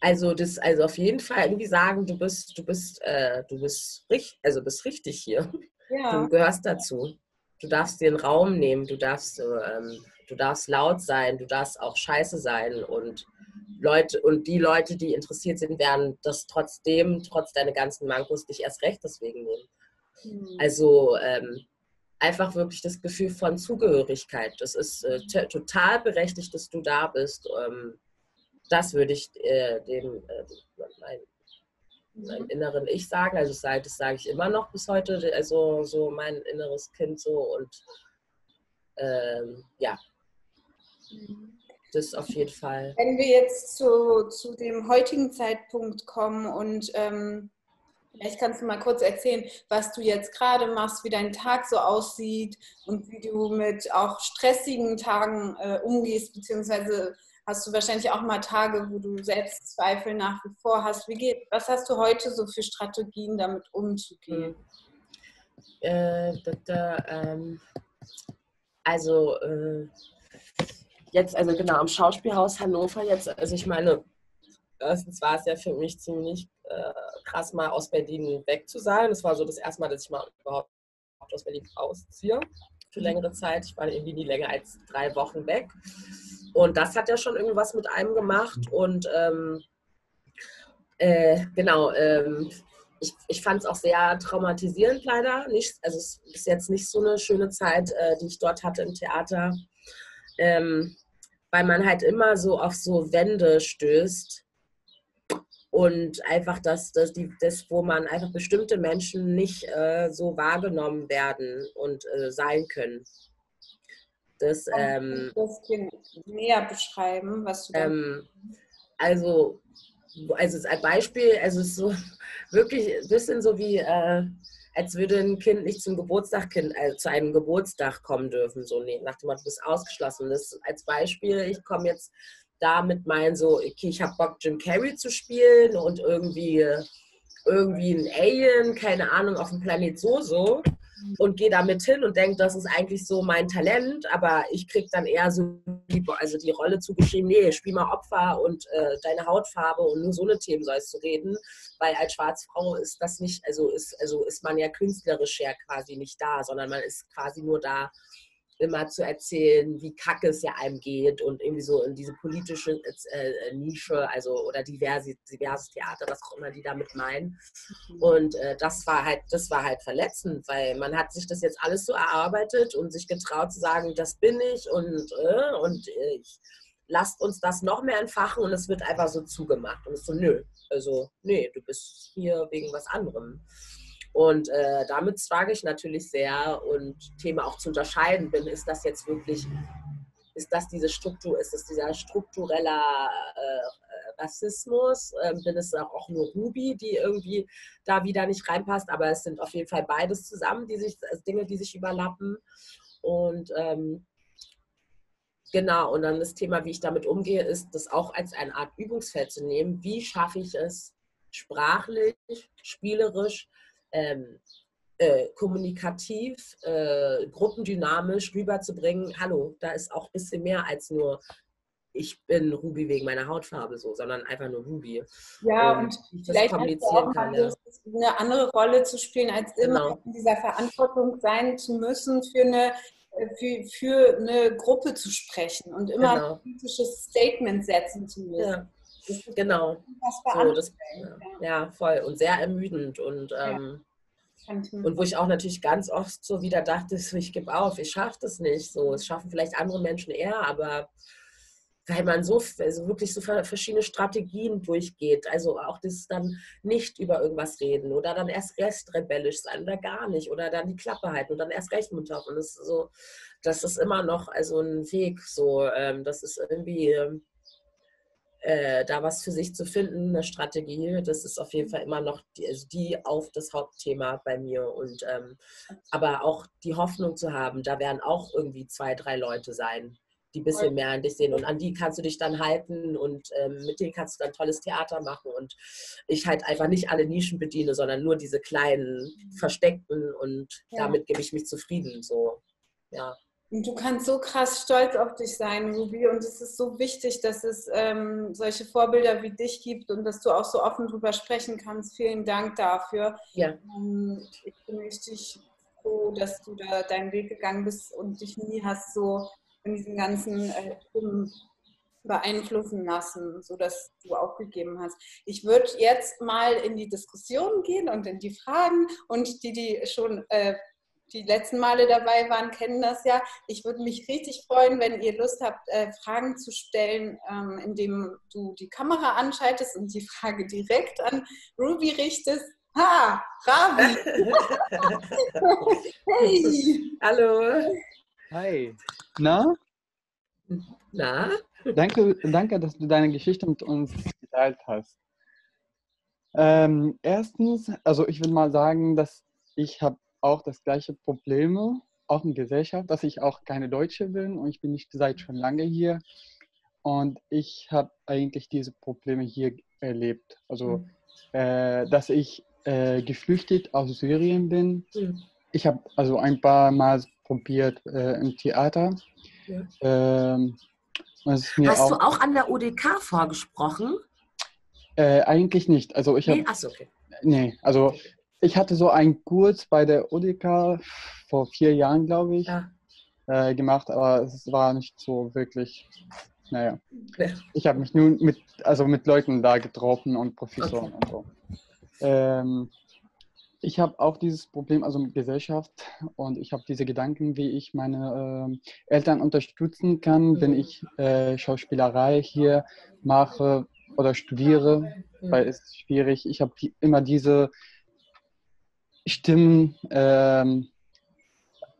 also das, also auf jeden Fall irgendwie sagen, du bist, du bist, äh, du bist richtig, also bist richtig hier. Ja. Du gehörst dazu. Du darfst dir einen Raum nehmen, du darfst, ähm, du darfst laut sein, du darfst auch scheiße sein und Leute und die Leute, die interessiert sind, werden das trotzdem, trotz deiner ganzen Mankos, dich erst recht deswegen nehmen. Mhm. Also ähm, einfach wirklich das Gefühl von Zugehörigkeit. Das ist äh, total berechtigt, dass du da bist. Ähm, das würde ich äh, dem äh, mein, mein, mhm. inneren Ich sagen. Also sage, das sage ich immer noch bis heute. Also so mein inneres Kind so und ähm, ja. Das auf jeden Fall. Wenn wir jetzt zu, zu dem heutigen Zeitpunkt kommen und ähm, Vielleicht kannst du mal kurz erzählen, was du jetzt gerade machst, wie dein Tag so aussieht und wie du mit auch stressigen Tagen äh, umgehst, beziehungsweise hast du wahrscheinlich auch mal Tage, wo du Selbstzweifel nach wie vor hast. Wie geht, was hast du heute so für Strategien, damit umzugehen? Äh, da, ähm, also äh, jetzt, also genau, am Schauspielhaus Hannover jetzt, also ich meine, erstens war es ja für mich ziemlich äh, krass, mal aus Berlin weg zu sein. Das war so das erste Mal, dass ich mal überhaupt aus Berlin ausziehe für längere Zeit. Ich war irgendwie nie länger als drei Wochen weg. Und das hat ja schon irgendwas mit einem gemacht. Und ähm, äh, genau, ähm, ich, ich fand es auch sehr traumatisierend leider. Nicht, also es ist jetzt nicht so eine schöne Zeit, äh, die ich dort hatte im Theater. Ähm, weil man halt immer so auf so Wände stößt, und einfach das, das, die, das, wo man einfach bestimmte Menschen nicht äh, so wahrgenommen werden und äh, sein können. Das, ähm, das näher beschreiben, was du ähm, Also, also als Beispiel, also es ist so wirklich ein bisschen so wie, äh, als würde ein Kind nicht zum Geburtstag, äh, zu einem Geburtstag kommen dürfen, so nee, nach dem Motto, du bist ausgeschlossen. Das als Beispiel, ich komme jetzt damit meinen so, okay, ich habe Bock, Jim Carrey zu spielen und irgendwie, irgendwie ein Alien, keine Ahnung, auf dem Planet so so und gehe damit hin und denke, das ist eigentlich so mein Talent, aber ich kriege dann eher so die, also die Rolle zugeschrieben, nee, spiel mal Opfer und äh, deine Hautfarbe und nur so eine Themen sollst du reden, weil als Schwarzfrau ist das nicht, also ist, also ist man ja künstlerisch ja quasi nicht da, sondern man ist quasi nur da, immer zu erzählen, wie kacke es ja einem geht und irgendwie so in diese politische äh, äh, Nische, also oder diverse, diverses Theater, was auch immer die damit meinen. Mhm. Und äh, das war halt, das war halt verletzend, weil man hat sich das jetzt alles so erarbeitet und sich getraut zu sagen, das bin ich und, äh, und ich lasst uns das noch mehr entfachen und es wird einfach so zugemacht. Und es so, nö, also, nee, du bist hier wegen was anderem. Und äh, damit frage ich natürlich sehr und Thema auch zu unterscheiden bin, ist das jetzt wirklich, ist das diese Struktur, ist das dieser struktureller äh, Rassismus? Ähm, bin es auch nur Ruby, die irgendwie da wieder nicht reinpasst, aber es sind auf jeden Fall beides zusammen, die sich, also Dinge, die sich überlappen. Und ähm, Genau, und dann das Thema, wie ich damit umgehe, ist, das auch als eine Art Übungsfeld zu nehmen. Wie schaffe ich es, sprachlich, spielerisch ähm, äh, kommunikativ, äh, gruppendynamisch rüberzubringen, hallo, da ist auch ein bisschen mehr als nur ich bin Ruby wegen meiner Hautfarbe so, sondern einfach nur Ruby. Ja, und, und vielleicht kommunizieren kann, ja. eine andere Rolle zu spielen, als immer genau. in dieser Verantwortung sein zu müssen, für eine, für, für eine Gruppe zu sprechen und immer genau. ein politisches Statement setzen zu müssen. Ja. Genau. So, das, ja, voll. Und sehr ermüdend. Und, ähm, und wo ich auch natürlich ganz oft so wieder dachte, ich gebe auf, ich schaffe das nicht. So, es schaffen vielleicht andere Menschen eher, aber weil man so also wirklich so verschiedene Strategien durchgeht. Also auch das dann nicht über irgendwas reden oder dann erst recht rebellisch sein oder gar nicht oder dann die Klappe halten und dann erst recht munter. Und das ist so, das ist immer noch also ein Weg. So, ähm, das ist irgendwie ähm, äh, da was für sich zu finden, eine Strategie, das ist auf jeden Fall immer noch die, also die auf das Hauptthema bei mir. Und ähm, aber auch die Hoffnung zu haben, da werden auch irgendwie zwei, drei Leute sein, die ein bisschen mehr an dich sehen und an die kannst du dich dann halten und ähm, mit denen kannst du dann tolles Theater machen und ich halt einfach nicht alle Nischen bediene, sondern nur diese kleinen, versteckten und ja. damit gebe ich mich zufrieden. So, ja. Und du kannst so krass stolz auf dich sein, Ruby. Und es ist so wichtig, dass es ähm, solche Vorbilder wie dich gibt und dass du auch so offen drüber sprechen kannst. Vielen Dank dafür. Ja. Ähm, ich bin richtig froh, dass du da deinen Weg gegangen bist und dich nie hast so in diesen ganzen äh, beeinflussen lassen, sodass du aufgegeben hast. Ich würde jetzt mal in die Diskussion gehen und in die Fragen und die, die schon äh, die letzten Male dabei waren, kennen das ja. Ich würde mich richtig freuen, wenn ihr Lust habt, äh, Fragen zu stellen, ähm, indem du die Kamera anschaltest und die Frage direkt an Ruby richtest. Ha, Ravi! hey! Hallo! Hi! Na? Na? Danke, danke, dass du deine Geschichte mit uns geteilt hast. Ähm, erstens, also ich will mal sagen, dass ich habe auch das gleiche Problem, auch in Gesellschaft, dass ich auch keine Deutsche bin und ich bin nicht seit schon lange hier. Und ich habe eigentlich diese Probleme hier erlebt. Also, mhm. äh, dass ich äh, geflüchtet aus Syrien bin. Mhm. Ich habe also ein paar Mal probiert äh, im Theater. Ja. Ähm, Hast auch, du auch an der ODK vorgesprochen? Äh, eigentlich nicht. Also ich habe. Nee, achso, okay. Nee, also ich hatte so einen Kurs bei der ODK vor vier Jahren, glaube ich, ja. äh, gemacht, aber es war nicht so wirklich. Naja, ja. ich habe mich nur mit, also mit Leuten da getroffen und Professoren okay. und so. Ähm, ich habe auch dieses Problem, also mit Gesellschaft und ich habe diese Gedanken, wie ich meine äh, Eltern unterstützen kann, mhm. wenn ich äh, Schauspielerei hier mache oder studiere, mhm. weil es ist schwierig. Ich habe die, immer diese Stimmen, ähm,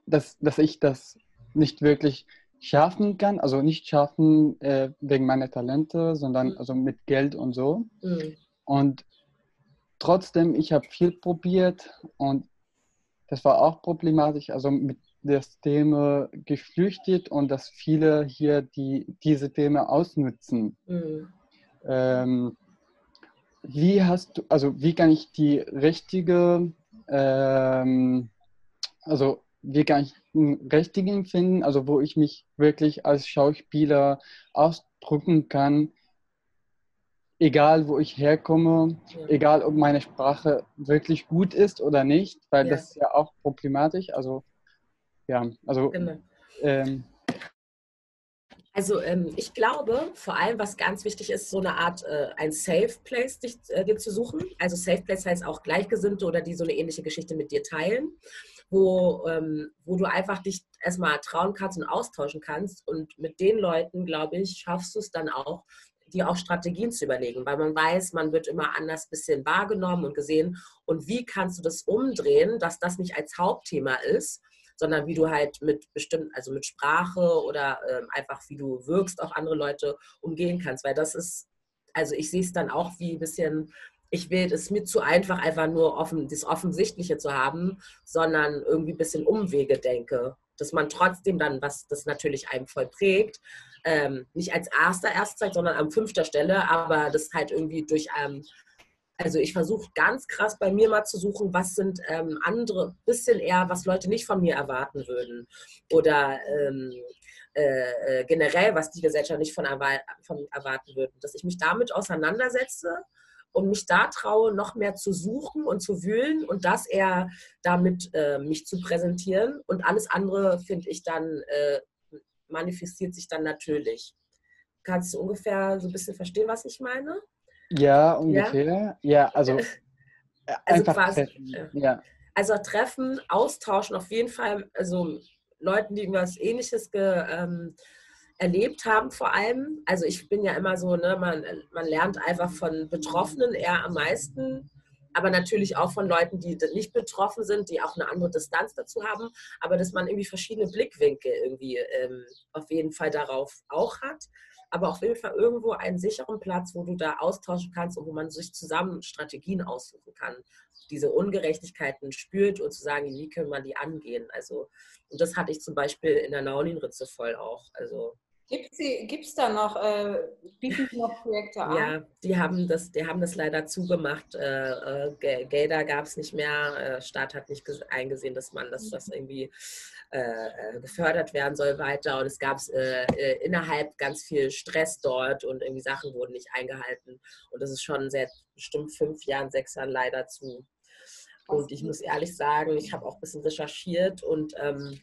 dass, dass ich das nicht wirklich schaffen kann, also nicht schaffen äh, wegen meiner Talente, sondern mhm. also mit Geld und so. Mhm. Und trotzdem, ich habe viel probiert und das war auch problematisch, also mit das Thema geflüchtet und dass viele hier die, diese Themen ausnutzen. Mhm. Ähm, wie hast du, also wie kann ich die richtige ähm, also wie kann ich einen richtigen finden, also wo ich mich wirklich als Schauspieler ausdrücken kann, egal wo ich herkomme, ja. egal ob meine Sprache wirklich gut ist oder nicht, weil ja. das ist ja auch problematisch. Also ja, also genau. ähm, also ähm, ich glaube, vor allem, was ganz wichtig ist, so eine Art, äh, ein Safe Place dich, äh, dir zu suchen. Also Safe Place heißt auch Gleichgesinnte oder die so eine ähnliche Geschichte mit dir teilen, wo, ähm, wo du einfach dich erstmal trauen kannst und austauschen kannst. Und mit den Leuten, glaube ich, schaffst du es dann auch, dir auch Strategien zu überlegen, weil man weiß, man wird immer anders ein bisschen wahrgenommen und gesehen. Und wie kannst du das umdrehen, dass das nicht als Hauptthema ist, sondern wie du halt mit bestimmten, also mit Sprache oder ähm, einfach wie du wirkst auf andere Leute umgehen kannst. Weil das ist, also ich sehe es dann auch wie ein bisschen, ich will, es mir zu einfach, einfach nur offen, das Offensichtliche zu haben, sondern irgendwie ein bisschen Umwege denke. Dass man trotzdem dann, was das natürlich einem voll prägt, ähm, nicht als erster erst zeigt, sondern an fünfter Stelle, aber das halt irgendwie durch ähm, also ich versuche ganz krass bei mir mal zu suchen, was sind ähm, andere, bisschen eher, was Leute nicht von mir erwarten würden. Oder ähm, äh, äh generell, was die Gesellschaft nicht von, von erwarten würde. Dass ich mich damit auseinandersetze und mich da traue, noch mehr zu suchen und zu wühlen und das eher damit äh, mich zu präsentieren. Und alles andere, finde ich, dann äh, manifestiert sich dann natürlich. Kannst du ungefähr so ein bisschen verstehen, was ich meine? Ja, ungefähr. Ja, ja also, äh, also quasi, treffen. Ja. Also treffen, austauschen, auf jeden Fall, also Leuten, die irgendwas ähnliches ge, ähm, erlebt haben vor allem. Also ich bin ja immer so, ne, man, man lernt einfach von Betroffenen eher am meisten, aber natürlich auch von Leuten, die nicht betroffen sind, die auch eine andere Distanz dazu haben, aber dass man irgendwie verschiedene Blickwinkel irgendwie ähm, auf jeden Fall darauf auch hat aber auf jeden Fall irgendwo einen sicheren Platz, wo du da austauschen kannst und wo man sich zusammen Strategien aussuchen kann. Diese Ungerechtigkeiten spürt und zu sagen, wie können wir die angehen. Also, und das hatte ich zum Beispiel in der Naulinritze voll auch. Also, Gibt es da noch, äh, bieten Sie noch Projekte an? Ja, die haben das, die haben das leider zugemacht. Äh, äh, Gelder gab es nicht mehr. Äh, Staat hat nicht eingesehen, dass man, dass das irgendwie äh, äh, gefördert werden soll weiter. Und es gab innerhalb ganz viel Stress dort und irgendwie Sachen wurden nicht eingehalten. Und das ist schon seit bestimmt fünf Jahren, sechs Jahren leider zu. Und ich muss ehrlich sagen, ich habe auch ein bisschen recherchiert und ähm,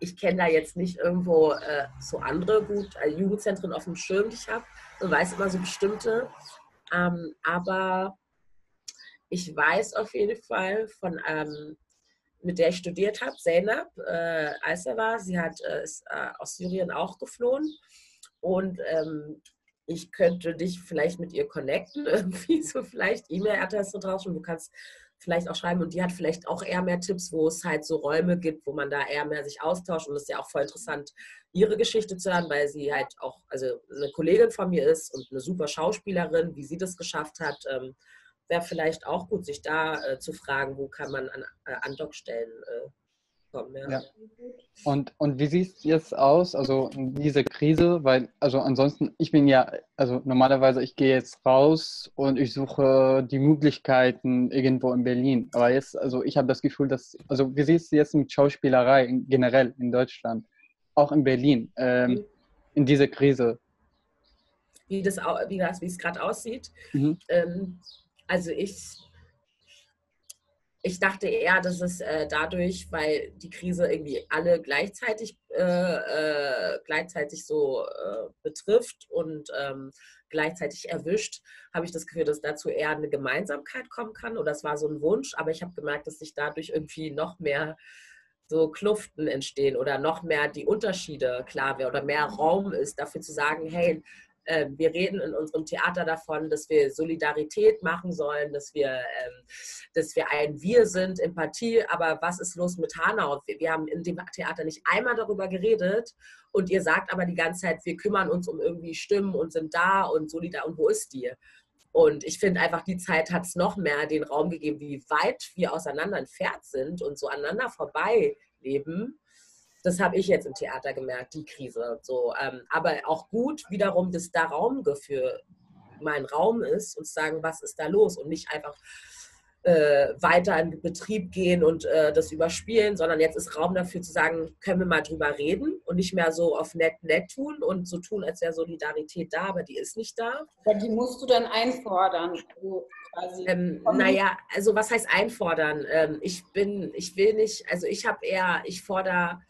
ich kenne da jetzt nicht irgendwo äh, so andere gut äh, Jugendzentren auf dem Schirm, die ich habe und weiß immer so bestimmte. Ähm, aber ich weiß auf jeden Fall von, ähm, mit der ich studiert habe, Zeynep äh, Aysava, sie hat, äh, ist äh, aus Syrien auch geflohen. Und ähm, ich könnte dich vielleicht mit ihr connecten, irgendwie so vielleicht E-Mail-Adresse drauf und du kannst vielleicht auch schreiben und die hat vielleicht auch eher mehr Tipps, wo es halt so Räume gibt, wo man da eher mehr sich austauscht und es ist ja auch voll interessant, ihre Geschichte zu hören, weil sie halt auch, also eine Kollegin von mir ist und eine super Schauspielerin, wie sie das geschafft hat, ähm, wäre vielleicht auch gut, sich da äh, zu fragen, wo kann man an äh, Andockstellen äh. Ja. Und, und wie sieht es jetzt aus, also diese Krise, weil, also ansonsten, ich bin ja, also normalerweise, ich gehe jetzt raus und ich suche die Möglichkeiten irgendwo in Berlin. Aber jetzt, also ich habe das Gefühl, dass, also wie sieht es jetzt mit Schauspielerei in, generell in Deutschland, auch in Berlin, ähm, mhm. in dieser Krise? Wie, das, wie, das, wie es gerade aussieht. Mhm. Ähm, also ich ich dachte eher, dass es äh, dadurch, weil die Krise irgendwie alle gleichzeitig, äh, äh, gleichzeitig so äh, betrifft und ähm, gleichzeitig erwischt, habe ich das Gefühl, dass dazu eher eine Gemeinsamkeit kommen kann. Oder es war so ein Wunsch, aber ich habe gemerkt, dass sich dadurch irgendwie noch mehr so Kluften entstehen oder noch mehr die Unterschiede klar werden oder mehr Raum ist, dafür zu sagen, hey, ähm, wir reden in unserem Theater davon, dass wir Solidarität machen sollen, dass wir, ähm, dass wir ein Wir sind, Empathie. Aber was ist los mit Hanau? Wir haben in dem Theater nicht einmal darüber geredet und ihr sagt aber die ganze Zeit, wir kümmern uns um irgendwie Stimmen und sind da und solidar. Und wo ist die? Und ich finde einfach, die Zeit hat es noch mehr den Raum gegeben, wie weit wir auseinander entfernt sind und so aneinander vorbei leben das habe ich jetzt im Theater gemerkt, die Krise. So, ähm, aber auch gut wiederum, dass da Raum für mein Raum ist und sagen, was ist da los und nicht einfach äh, weiter in den Betrieb gehen und äh, das überspielen, sondern jetzt ist Raum dafür zu sagen, können wir mal drüber reden und nicht mehr so auf nett nett tun und so tun, als wäre Solidarität da, aber die ist nicht da. Aber die musst du dann einfordern. Also ähm, naja, also was heißt einfordern? Ähm, ich bin, ich will nicht, also ich habe eher, ich fordere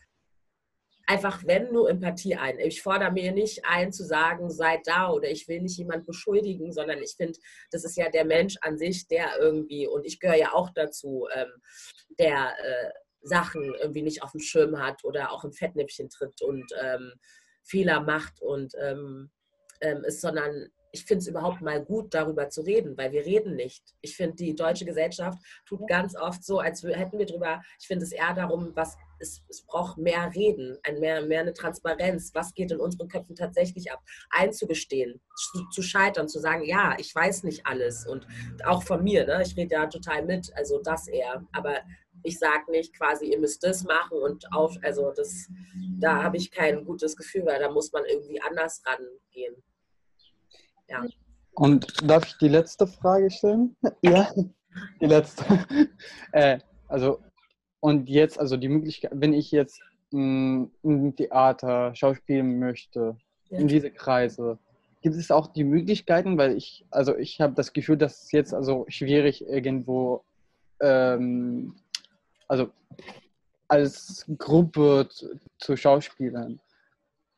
einfach, wenn nur Empathie ein. Ich fordere mir nicht ein zu sagen, seid da oder ich will nicht jemand beschuldigen, sondern ich finde, das ist ja der Mensch an sich, der irgendwie, und ich gehöre ja auch dazu, ähm, der äh, Sachen irgendwie nicht auf dem Schirm hat oder auch im Fettnäpfchen tritt und ähm, Fehler macht und ähm, ähm ist, sondern ich finde es überhaupt mal gut, darüber zu reden, weil wir reden nicht. Ich finde, die deutsche Gesellschaft tut ganz oft so, als hätten wir drüber, ich finde es eher darum, was es, es, braucht mehr Reden, ein mehr, mehr eine Transparenz, was geht in unseren Köpfen tatsächlich ab, einzugestehen, zu, zu scheitern, zu sagen, ja, ich weiß nicht alles und auch von mir, ne? ich rede ja total mit, also das eher, aber ich sage nicht quasi, ihr müsst das machen und auf, also das, da habe ich kein gutes Gefühl, weil da muss man irgendwie anders rangehen. Ja. Und darf ich die letzte Frage stellen? ja, die letzte. äh, also, und jetzt, also die Möglichkeit, wenn ich jetzt im Theater schauspielen möchte, ja. in diese Kreise, gibt es auch die Möglichkeiten, weil ich, also ich habe das Gefühl, dass es jetzt also schwierig irgendwo, ähm, also als Gruppe zu, zu schauspielen,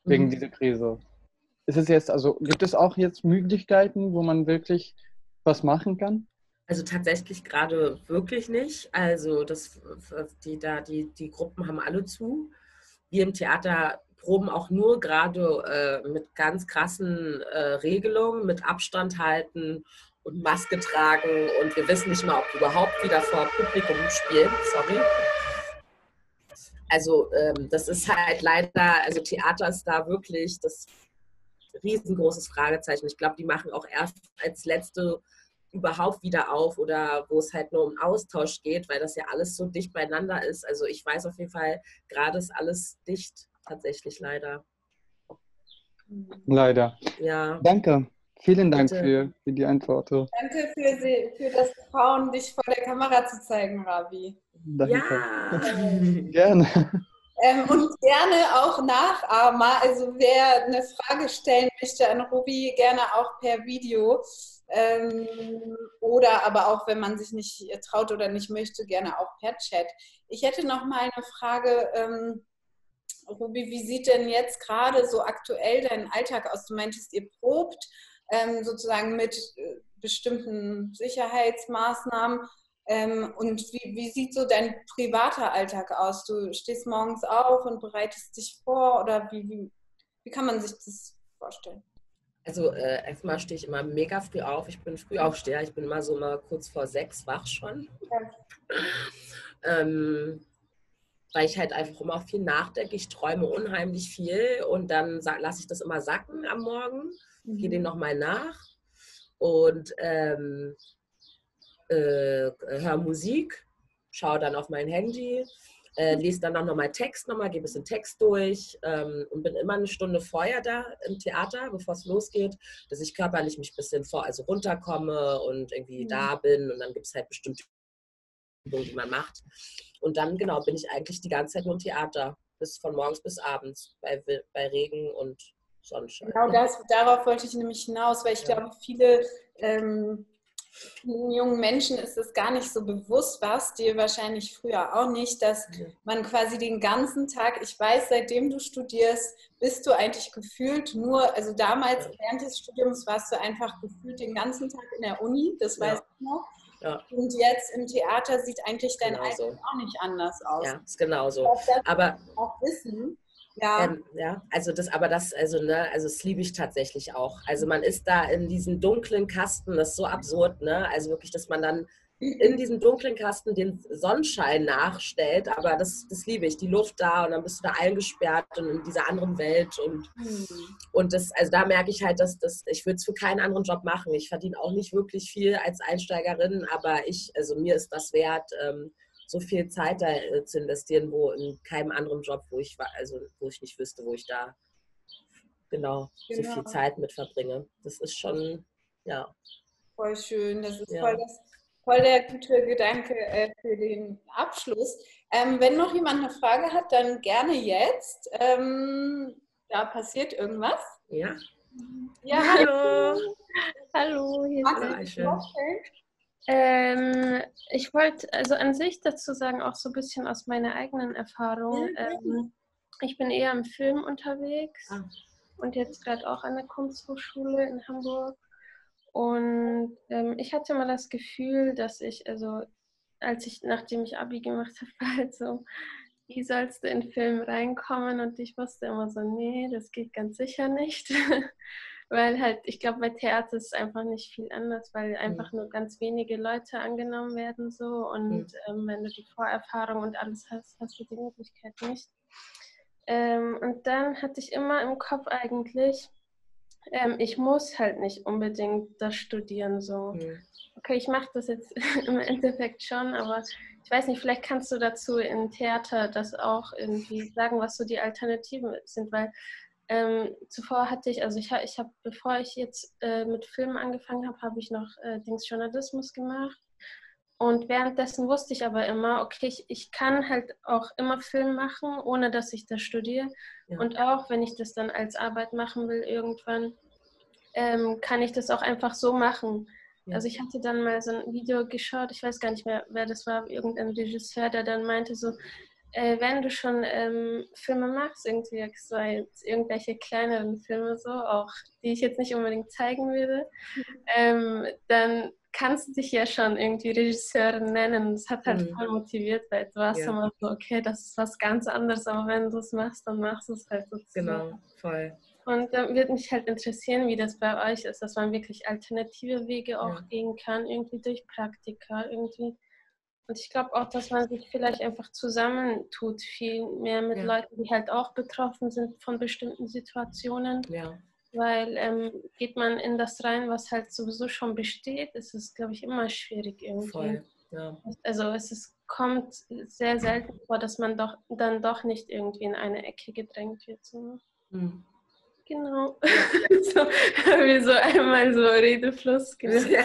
wegen mhm. dieser Krise. Ist es jetzt, also gibt es auch jetzt Möglichkeiten, wo man wirklich was machen kann? Also tatsächlich gerade wirklich nicht. Also das, die, da, die, die Gruppen haben alle zu. Wir im Theater proben auch nur gerade äh, mit ganz krassen äh, Regelungen, mit Abstand halten und Maske tragen und wir wissen nicht mal, ob wir überhaupt wieder vor Publikum spielen. Sorry. Also ähm, das ist halt leider, also Theater ist da wirklich, das riesengroßes Fragezeichen. Ich glaube, die machen auch erst als letzte überhaupt wieder auf oder wo es halt nur um Austausch geht, weil das ja alles so dicht beieinander ist. Also ich weiß auf jeden Fall, gerade ist alles dicht tatsächlich leider. Leider. Ja. Danke. Vielen Dank für, für die Antwort. Danke für, für das Trauen, dich vor der Kamera zu zeigen, Rabi. Danke. Ja. Gerne. Ähm, und gerne auch Nachahmer. Also wer eine Frage stellen möchte an Ruby, gerne auch per Video. Ähm, oder aber auch, wenn man sich nicht traut oder nicht möchte, gerne auch per Chat. Ich hätte noch mal eine Frage. Ähm, Ruby, wie sieht denn jetzt gerade so aktuell dein Alltag aus? Du meintest, ihr probt ähm, sozusagen mit äh, bestimmten Sicherheitsmaßnahmen. Ähm, und wie, wie, sieht so dein privater Alltag aus? Du stehst morgens auf und bereitest dich vor oder wie, wie, wie kann man sich das vorstellen? Also äh, erstmal stehe ich immer mega früh auf. Ich bin früh aufsteher. Ich bin immer so mal kurz vor sechs wach schon. Ja. ähm, weil ich halt einfach immer viel nachdenke. Ich träume unheimlich viel und dann lasse ich das immer sacken am Morgen, mhm. gehe dem nochmal nach und ähm, äh, höre Musik, schaue dann auf mein Handy, äh, lese dann auch nochmal Text nochmal, gehe ein bisschen Text durch ähm, und bin immer eine Stunde vorher da im Theater, bevor es losgeht, dass ich körperlich mich ein bisschen vor, also runterkomme und irgendwie mhm. da bin und dann gibt es halt bestimmte Übungen, die man macht. Und dann, genau, bin ich eigentlich die ganze Zeit nur im Theater, bis von morgens bis abends, bei, bei Regen und Sonnenschein. Genau das, darauf wollte ich nämlich hinaus, weil ich ja. glaube, viele ähm, jungen Menschen ist es gar nicht so bewusst, was dir wahrscheinlich früher auch nicht, dass man quasi den ganzen Tag, ich weiß, seitdem du studierst, bist du eigentlich gefühlt nur, also damals während des Studiums warst du einfach gefühlt den ganzen Tag in der Uni, das weiß ja. ich noch. Ja. Und jetzt im Theater sieht eigentlich dein genau Alltag auch nicht anders aus. Ja, ist genauso. Aber auch wissen, ja. Ähm, ja, also das, aber das, also, ne, also das liebe ich tatsächlich auch. Also man ist da in diesen dunklen Kasten, das ist so absurd, ne? Also wirklich, dass man dann in diesem dunklen Kasten den Sonnenschein nachstellt, aber das, das liebe ich, die Luft da und dann bist du da eingesperrt und in dieser anderen Welt und, mhm. und das, also da merke ich halt, dass das, ich würde es für keinen anderen Job machen. Ich verdiene auch nicht wirklich viel als Einsteigerin, aber ich, also mir ist das wert, ähm, so viel Zeit da äh, zu investieren, wo in keinem anderen Job, wo ich war, also wo ich nicht wüsste, wo ich da genau, genau. so viel. Zeit mit verbringe. Das ist schon, ja. Voll schön. Das ist ja. voll, das, voll der gute Gedanke äh, für den Abschluss. Ähm, wenn noch jemand eine Frage hat, dann gerne jetzt. Ähm, da passiert irgendwas. Ja. Ja, hallo. Hallo, hier ist ähm, ich wollte also an sich dazu sagen, auch so ein bisschen aus meiner eigenen Erfahrung. Ähm, ich bin eher im Film unterwegs ah. und jetzt gerade auch an der Kunsthochschule in Hamburg. Und ähm, ich hatte mal das Gefühl, dass ich, also als ich, nachdem ich Abi gemacht habe, war halt so, wie sollst du in Film reinkommen? Und ich wusste immer so, nee, das geht ganz sicher nicht. weil halt, ich glaube, bei Theater ist es einfach nicht viel anders, weil einfach mhm. nur ganz wenige Leute angenommen werden so und mhm. ähm, wenn du die Vorerfahrung und alles hast, hast du die Möglichkeit nicht. Ähm, und dann hatte ich immer im Kopf eigentlich, ähm, ich muss halt nicht unbedingt das studieren so. Mhm. Okay, ich mache das jetzt im Endeffekt schon, aber ich weiß nicht, vielleicht kannst du dazu im Theater das auch irgendwie sagen, was so die Alternativen sind, weil ähm, zuvor hatte ich, also ich, ich habe, bevor ich jetzt äh, mit Filmen angefangen habe, habe ich noch äh, Dings Journalismus gemacht. Und währenddessen wusste ich aber immer, okay, ich, ich kann halt auch immer Film machen, ohne dass ich das studiere. Ja. Und auch wenn ich das dann als Arbeit machen will irgendwann, ähm, kann ich das auch einfach so machen. Ja. Also ich hatte dann mal so ein Video geschaut, ich weiß gar nicht mehr, wer das war, irgendein Regisseur, der dann meinte so, äh, wenn du schon ähm, Filme machst, irgendwie so irgendwelche kleineren Filme so, auch die ich jetzt nicht unbedingt zeigen würde, mhm. ähm, dann kannst du dich ja schon irgendwie Regisseurin nennen. Das hat halt mhm. voll motiviert, weil du warst ja. immer so, okay, das ist was ganz anderes, aber wenn du es machst, dann machst du es halt so. Genau, voll. Und dann würde mich halt interessieren, wie das bei euch ist, dass man wirklich alternative Wege auch ja. gehen kann, irgendwie durch Praktika, irgendwie und ich glaube auch, dass man sich vielleicht einfach zusammentut, viel mehr mit ja. Leuten, die halt auch betroffen sind von bestimmten Situationen. Ja. Weil ähm, geht man in das rein, was halt sowieso schon besteht, ist es, glaube ich, immer schwierig irgendwie. Voll. Ja. Also es ist, kommt sehr selten vor, dass man doch dann doch nicht irgendwie in eine Ecke gedrängt wird. So. Mhm. Genau. so, wir so einmal so Redefluss. Genau. Ja.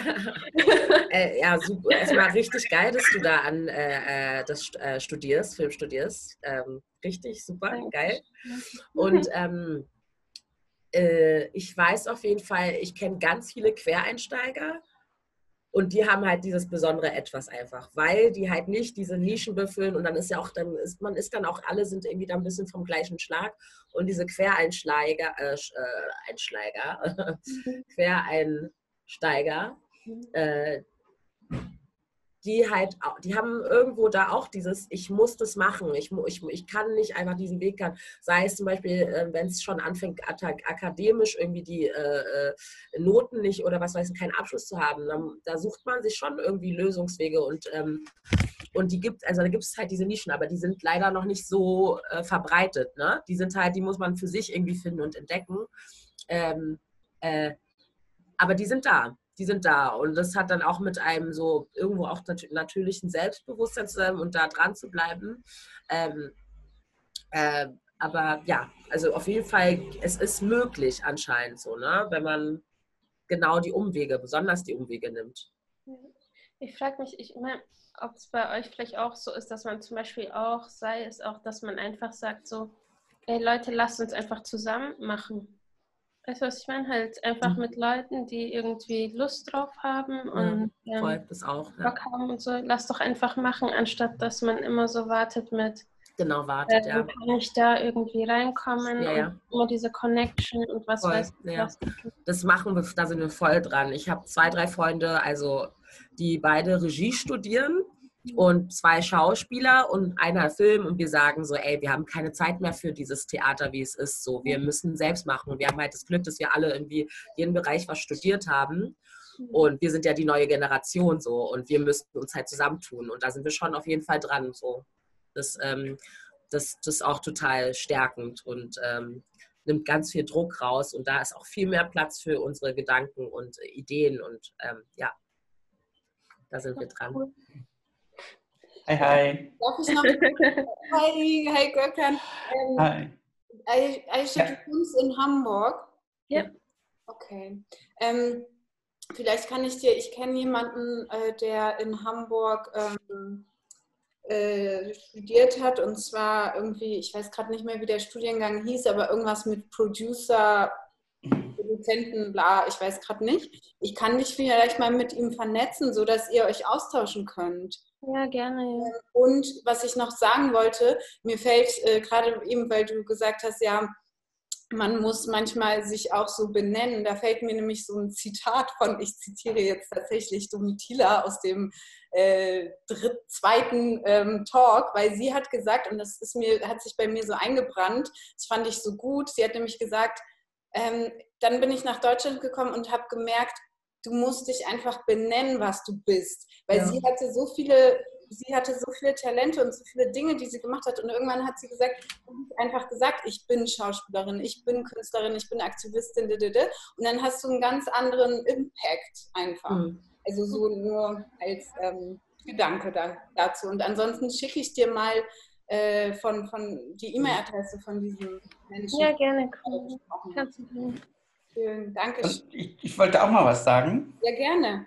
äh, ja, super. Erstmal richtig geil, dass du da an äh, äh das äh, studierst, Film studierst. Ähm, richtig, super, Danke. geil. Und ähm, äh, ich weiß auf jeden Fall, ich kenne ganz viele Quereinsteiger und die haben halt dieses besondere Etwas einfach, weil die halt nicht diese Nischen befüllen und dann ist ja auch, dann ist man ist dann auch, alle sind irgendwie da ein bisschen vom gleichen Schlag und diese Quereinschleiger, äh, äh Einschleiger, mhm. Quereinsteiger, mhm. äh, die halt, die haben irgendwo da auch dieses, ich muss das machen, ich, ich, ich kann nicht einfach diesen Weg gehen. Sei es zum Beispiel, äh, wenn es schon anfängt, akademisch irgendwie die äh, äh, Noten nicht oder was weiß ich, keinen Abschluss zu haben, dann, da sucht man sich schon irgendwie Lösungswege und, ähm, und die gibt, also da gibt es halt diese Nischen, aber die sind leider noch nicht so äh, verbreitet. Ne? Die sind halt, die muss man für sich irgendwie finden und entdecken. Ähm, äh, aber die sind da die sind da. Und das hat dann auch mit einem so irgendwo auch nat natürlichen Selbstbewusstsein zusammen und da dran zu bleiben. Ähm, äh, aber ja, also auf jeden Fall, es ist möglich anscheinend so, ne? wenn man genau die Umwege, besonders die Umwege nimmt. Ich frage mich, ich meine, ob es bei euch vielleicht auch so ist, dass man zum Beispiel auch, sei es auch, dass man einfach sagt so, ey Leute, lasst uns einfach zusammen machen. Weißt du, was ich meine? Halt einfach mhm. mit Leuten, die irgendwie Lust drauf haben und ja, ähm, das auch, ja. Bock haben und so. Lass doch einfach machen, anstatt dass man immer so wartet mit. Genau, wartet, äh, ja. Kann ich da irgendwie reinkommen ja, ja. und immer diese Connection und was voll, weiß ich. Ja. Das machen wir, da sind wir voll dran. Ich habe zwei, drei Freunde, also die beide Regie studieren und zwei Schauspieler und einer Film und wir sagen so, ey, wir haben keine Zeit mehr für dieses Theater, wie es ist. So, wir müssen selbst machen und wir haben halt das Glück, dass wir alle irgendwie jeden Bereich was studiert haben. Und wir sind ja die neue Generation so und wir müssen uns halt zusammentun. Und da sind wir schon auf jeden Fall dran. So. Das, ähm, das, das ist auch total stärkend und ähm, nimmt ganz viel Druck raus. Und da ist auch viel mehr Platz für unsere Gedanken und Ideen. Und ähm, ja, da sind wir dran. Hi, hi. Darf ich noch? hi, hi Gökhan. Ähm, hi. Aisha, ja. du kommst in Hamburg. Ja. Okay. Ähm, vielleicht kann ich dir, ich kenne jemanden, äh, der in Hamburg ähm, äh, studiert hat und zwar irgendwie, ich weiß gerade nicht mehr, wie der Studiengang hieß, aber irgendwas mit Producer, Produzenten, bla, ich weiß gerade nicht. Ich kann dich vielleicht mal mit ihm vernetzen, sodass ihr euch austauschen könnt. Ja, gerne. Und was ich noch sagen wollte, mir fällt äh, gerade eben, weil du gesagt hast, ja, man muss manchmal sich auch so benennen. Da fällt mir nämlich so ein Zitat von, ich zitiere jetzt tatsächlich Domitila aus dem äh, dritt, zweiten ähm, Talk, weil sie hat gesagt, und das ist mir, hat sich bei mir so eingebrannt, das fand ich so gut, sie hat nämlich gesagt, ähm, dann bin ich nach Deutschland gekommen und habe gemerkt, du musst dich einfach benennen, was du bist. Weil ja. sie hatte so viele, sie hatte so viele Talente und so viele Dinge, die sie gemacht hat. Und irgendwann hat sie gesagt, einfach gesagt, ich bin Schauspielerin, ich bin Künstlerin, ich bin Aktivistin, und dann hast du einen ganz anderen Impact einfach. Mhm. Also so nur als ähm, Gedanke da, dazu. Und ansonsten schicke ich dir mal äh, von, von die E-Mail-Adresse von diesem Menschen. Ja, gerne. Kannst du Schön, danke. Ich, ich, wollte auch mal was sagen. Ja, gerne.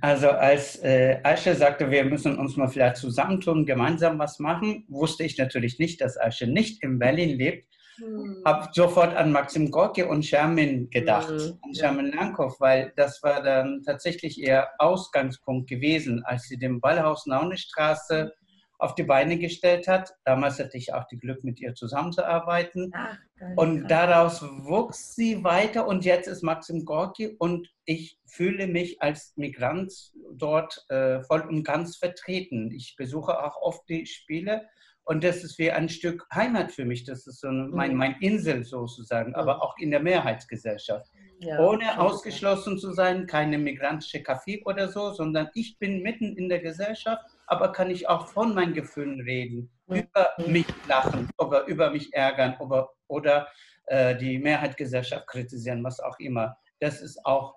Also als äh, Aisha sagte, wir müssen uns mal vielleicht zusammentun, gemeinsam was machen, wusste ich natürlich nicht, dass Aisha nicht in Berlin lebt. Hm. Habe sofort an Maxim Gorki und Shermin gedacht, hm. an Shermin Lankow, weil das war dann tatsächlich ihr Ausgangspunkt gewesen, als sie den Ballhaus-Naune-Straße auf die Beine gestellt hat. Damals hatte ich auch die Glück, mit ihr zusammenzuarbeiten. Ach, und daraus wuchs sie weiter und jetzt ist Maxim Gorki und ich fühle mich als Migrant dort äh, voll und ganz vertreten. Ich besuche auch oft die Spiele und das ist wie ein Stück Heimat für mich. Das ist so mein, mhm. mein Insel sozusagen, aber auch in der Mehrheitsgesellschaft. Ja, Ohne ausgeschlossen zu sein, keine migrantische Kaffee oder so, sondern ich bin mitten in der Gesellschaft aber kann ich auch von meinen Gefühlen reden, über mich lachen, oder über mich ärgern oder, oder äh, die Mehrheitsgesellschaft kritisieren, was auch immer. Das ist auch,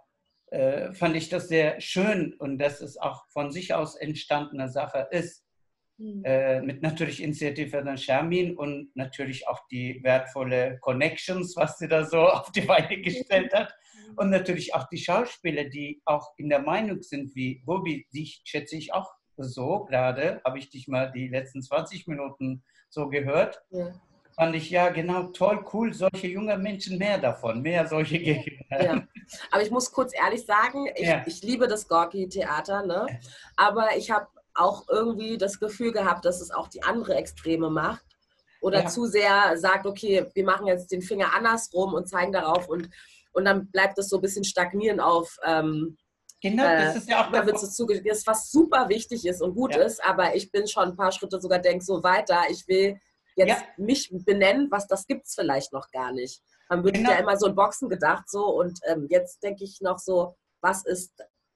äh, fand ich das sehr schön und dass es auch von sich aus entstandene Sache ist. Mhm. Äh, mit natürlich Initiative von Shermin und natürlich auch die wertvolle Connections, was sie da so auf die Beine gestellt hat. Mhm. Und natürlich auch die Schauspieler, die auch in der Meinung sind, wie Bobby, die schätze ich auch so gerade, habe ich dich mal die letzten 20 Minuten so gehört. Ja. Fand ich, ja, genau, toll, cool, solche junge Menschen mehr davon, mehr solche Gegner. Ja. Aber ich muss kurz ehrlich sagen, ich, ja. ich liebe das Gorki-Theater, ne? aber ich habe auch irgendwie das Gefühl gehabt, dass es auch die andere Extreme macht oder zu sehr sagt, okay, wir machen jetzt den Finger andersrum und zeigen darauf und, und dann bleibt es so ein bisschen stagnieren auf. Ähm, genau, das äh, ist ja auch da wird es das was super wichtig ist und gut ja. ist, aber ich bin schon ein paar Schritte sogar denke so weiter. Ich will jetzt ja. mich benennen, was das gibt es vielleicht noch gar nicht. Man wird genau. ja immer so in Boxen gedacht so und ähm, jetzt denke ich noch so, was ist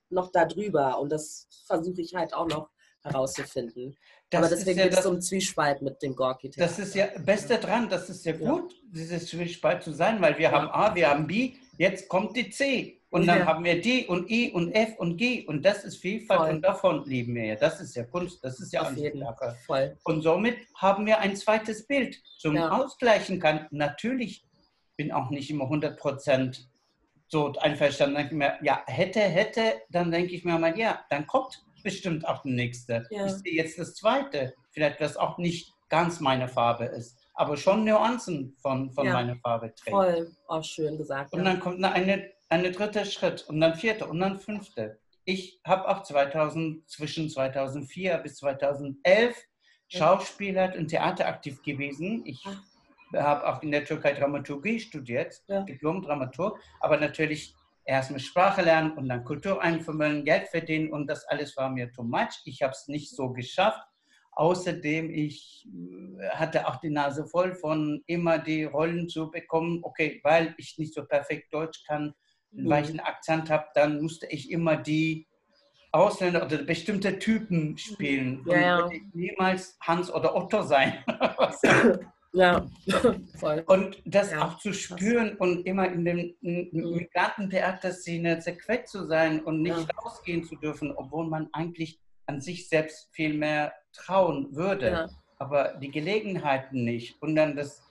noch da drüber und das versuche ich halt auch noch herauszufinden. Das Aber deswegen ja gibt es so einen Zwiespalt mit dem gorki -Theater. Das ist ja Beste dran, das ist ja gut, ja. dieses Zwiespalt zu sein, weil wir haben A, wir haben B, jetzt kommt die C. Und dann haben wir D und E und F und G und das ist Vielfalt Voll. und davon leben wir ja. Das ist ja Kunst, das ist ja Auf jeden Fall. Und somit haben wir ein zweites Bild zum Ausgleichen kann. Natürlich bin auch nicht immer 100 Prozent so einverstanden. Dann denke ich mir, ja, hätte, hätte, dann denke ich mir mal, ja, dann kommt bestimmt auch der nächste. Ja. Ich sehe jetzt das zweite, vielleicht was auch nicht ganz meine Farbe ist, aber schon Nuancen von, von ja. meiner Farbe trägt. Voll, auch schön gesagt. Und dann kommt eine, eine dritte Schritt und dann vierte und dann fünfte. Ich habe auch 2000, zwischen 2004 bis 2011 Schauspieler und Theater aktiv gewesen. Ich habe auch in der Türkei Dramaturgie studiert, ja. Diplom-Dramaturg, aber natürlich erst mit Sprache lernen und dann Kultur einfummeln, Geld verdienen und das alles war mir too much. Ich habe es nicht so geschafft. Außerdem, ich äh, hatte auch die Nase voll von immer die Rollen zu bekommen. Okay, weil ich nicht so perfekt Deutsch kann, mhm. weil ich einen Akzent habe, dann musste ich immer die Ausländer oder bestimmte Typen spielen. Ja, ja. niemals Hans oder Otto sein. Ja, voll. Und das ja, auch zu spüren und immer in der mhm. Migrantentheaterszene zerquetscht zu sein und nicht ja. rausgehen zu dürfen, obwohl man eigentlich an sich selbst viel mehr trauen würde. Ja. Aber die Gelegenheiten nicht. Und dann das,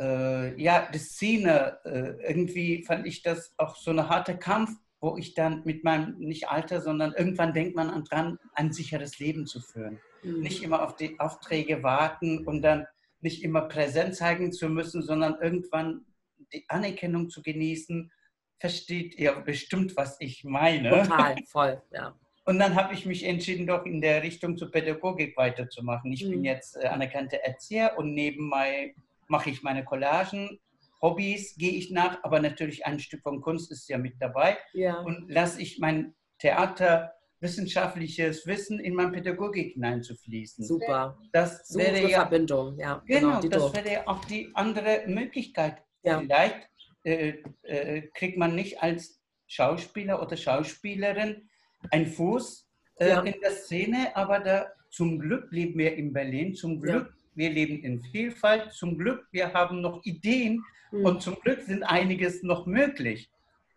äh, ja, die Szene, äh, irgendwie fand ich das auch so eine harte Kampf, wo ich dann mit meinem, nicht Alter, sondern irgendwann denkt man an dran, ein sicheres Leben zu führen. Mhm. Nicht immer auf die Aufträge warten und dann nicht immer präsent zeigen zu müssen, sondern irgendwann die Anerkennung zu genießen. Versteht ihr bestimmt, was ich meine? Total, voll, ja. Und dann habe ich mich entschieden, doch in der Richtung zur Pädagogik weiterzumachen. Ich mhm. bin jetzt äh, anerkannter Erzieher und nebenbei mache ich meine Collagen. Hobbys gehe ich nach, aber natürlich ein Stück von Kunst ist ja mit dabei. Ja. Und lasse ich mein Theater wissenschaftliches Wissen in meine Pädagogik hineinzufließen. Super. Das Super wäre ja, Verbindung, ja. Genau, genau das wäre ja auch die andere Möglichkeit. Ja. Vielleicht äh, äh, kriegt man nicht als Schauspieler oder Schauspielerin einen Fuß äh, ja. in der Szene, aber da zum Glück leben wir in Berlin, zum Glück. Wir leben in Vielfalt, zum Glück wir haben noch Ideen mhm. und zum Glück sind einiges noch möglich.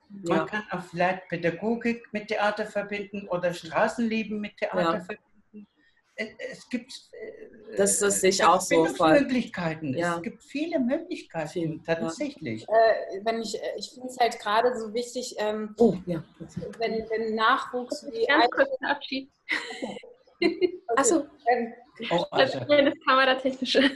Man ja. kann auch vielleicht Pädagogik mit Theater verbinden oder Straßenleben mit Theater ja. verbinden. Es gibt äh, das, das sich auch so Möglichkeiten. Ja. Es gibt viele Möglichkeiten Viel. tatsächlich. Äh, wenn ich äh, ich finde es halt gerade so wichtig, ähm, oh, ja. wenn, wenn Nachwuchs wie ganz kurz Abschied. Okay. Achso. Ähm, oh, also. Das ist kameratechnische.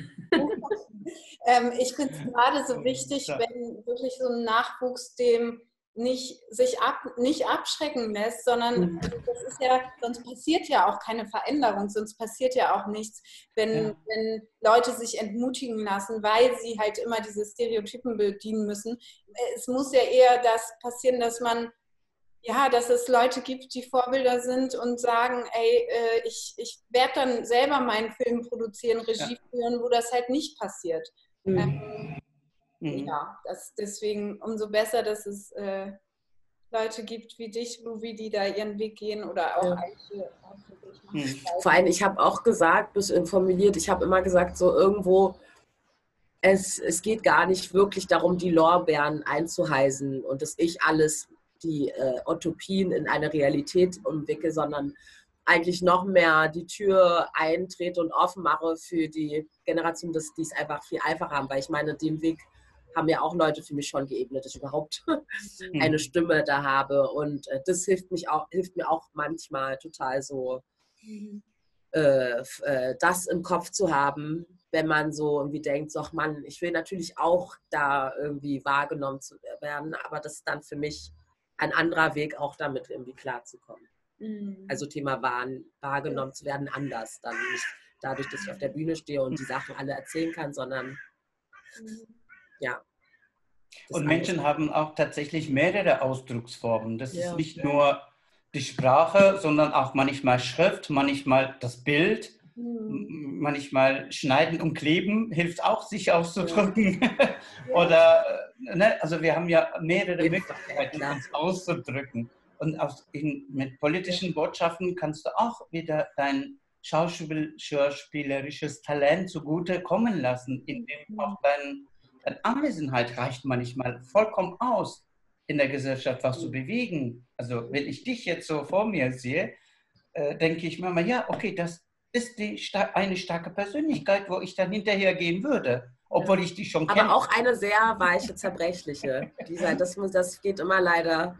ähm, ich finde es gerade so wichtig, wenn wirklich so ein Nachwuchs dem nicht sich ab, nicht abschrecken lässt, sondern mhm. das ist ja, sonst passiert ja auch keine Veränderung, sonst passiert ja auch nichts, wenn, ja. wenn Leute sich entmutigen lassen, weil sie halt immer diese Stereotypen bedienen müssen. Es muss ja eher das passieren, dass man ja, dass es Leute gibt, die Vorbilder sind und sagen, ey, äh, ich, ich werde dann selber meinen Film produzieren, Regie ja. führen, wo das halt nicht passiert. Mhm. Ähm, Mhm. Ja, das, deswegen umso besser, dass es äh, Leute gibt wie dich, Luvi, die da ihren Weg gehen oder auch ja. Eiche. Mhm. Vor allem, ich habe auch gesagt, bis formuliert, ich habe immer gesagt, so irgendwo, es, es geht gar nicht wirklich darum, die Lorbeeren einzuheisen und dass ich alles, die äh, Utopien in eine Realität umwickel, sondern eigentlich noch mehr die Tür eintrete und offen mache für die Generation, dass die es einfach viel einfacher haben. Weil ich meine, den Weg haben ja auch Leute für mich schon geebnet, dass ich überhaupt mhm. eine Stimme da habe. Und äh, das hilft, mich auch, hilft mir auch manchmal total so, mhm. äh, äh, das im Kopf zu haben, wenn man so irgendwie denkt, so, ach Mann, ich will natürlich auch da irgendwie wahrgenommen zu werden, aber das ist dann für mich ein anderer Weg, auch damit irgendwie klarzukommen. Mhm. Also Thema wahr, wahrgenommen zu werden, anders. Dann nicht dadurch, dass ich auf der Bühne stehe und die Sachen alle erzählen kann, sondern mhm. ja. Und Menschen haben auch tatsächlich mehrere Ausdrucksformen. Das ja. ist nicht nur die Sprache, sondern auch manchmal Schrift, manchmal das Bild, mhm. manchmal Schneiden und Kleben hilft auch, sich auszudrücken. Ja. Oder, äh, ne? also wir haben ja mehrere Möglichkeiten, uns auszudrücken. Und auch in, mit politischen Botschaften kannst du auch wieder dein schauspielerisches Talent zugute kommen lassen, indem mhm. auch dein, deine Anwesenheit reicht manchmal vollkommen aus, in der Gesellschaft was zu bewegen. Also wenn ich dich jetzt so vor mir sehe, äh, denke ich mir mal, ja, okay, das ist die, eine starke Persönlichkeit, wo ich dann hinterher gehen würde. Obwohl ich dich schon kenne. Aber auch eine sehr weiche, zerbrechliche. Dieser, das, das geht immer leider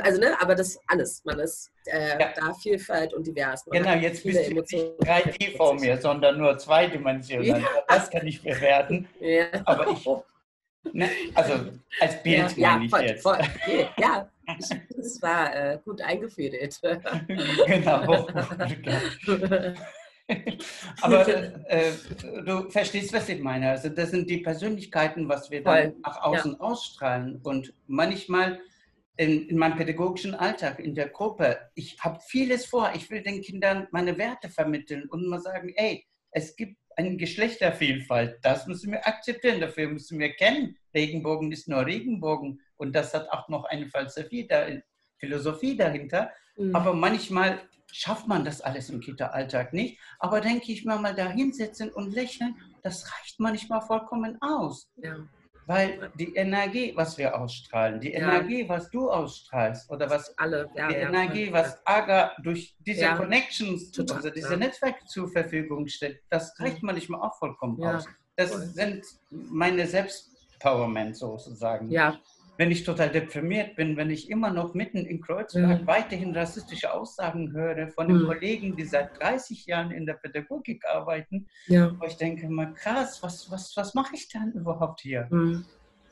also, ne, aber das alles. Man ist äh, ja. da Vielfalt und divers. Man genau, jetzt bist du nicht 3D vor mir, sondern nur zweidimensional. Ja. Das kann ich bewerten. Ja. Aber ich, ne, also als Bild ja, meine ich voll, jetzt. Voll. Ja, das war äh, gut eingefädelt. genau. Aber äh, du verstehst, was ich meine. Also das sind die Persönlichkeiten, was wir dann nach außen ausstrahlen. Und manchmal in, in meinem pädagogischen Alltag, in der Gruppe. Ich habe vieles vor. Ich will den Kindern meine Werte vermitteln und mal sagen, ey, es gibt eine Geschlechtervielfalt. Das müssen wir akzeptieren. Dafür müssen wir kennen. Regenbogen ist nur Regenbogen. Und das hat auch noch eine Philosophie, da, Philosophie dahinter. Mhm. Aber manchmal schafft man das alles im Kita-Alltag nicht. Aber denke ich mir mal, da hinsetzen und lächeln, das reicht manchmal vollkommen aus. Ja. Weil die Energie, was wir ausstrahlen, die ja. Energie, was du ausstrahlst oder was alle, ja, die ja, Energie, was Aga durch diese Connections, Total, also diese Netzwerke zur Verfügung stellt, das reicht manchmal auch vollkommen aus. Das Voll. sind meine Selbstpowerment sozusagen. Ja, wenn ich total deprimiert bin, wenn ich immer noch mitten in Kreuzberg mhm. weiterhin rassistische Aussagen höre von den mhm. Kollegen, die seit 30 Jahren in der Pädagogik arbeiten, ja. wo ich denke, mal krass, was, was, was mache ich denn überhaupt hier? Mhm.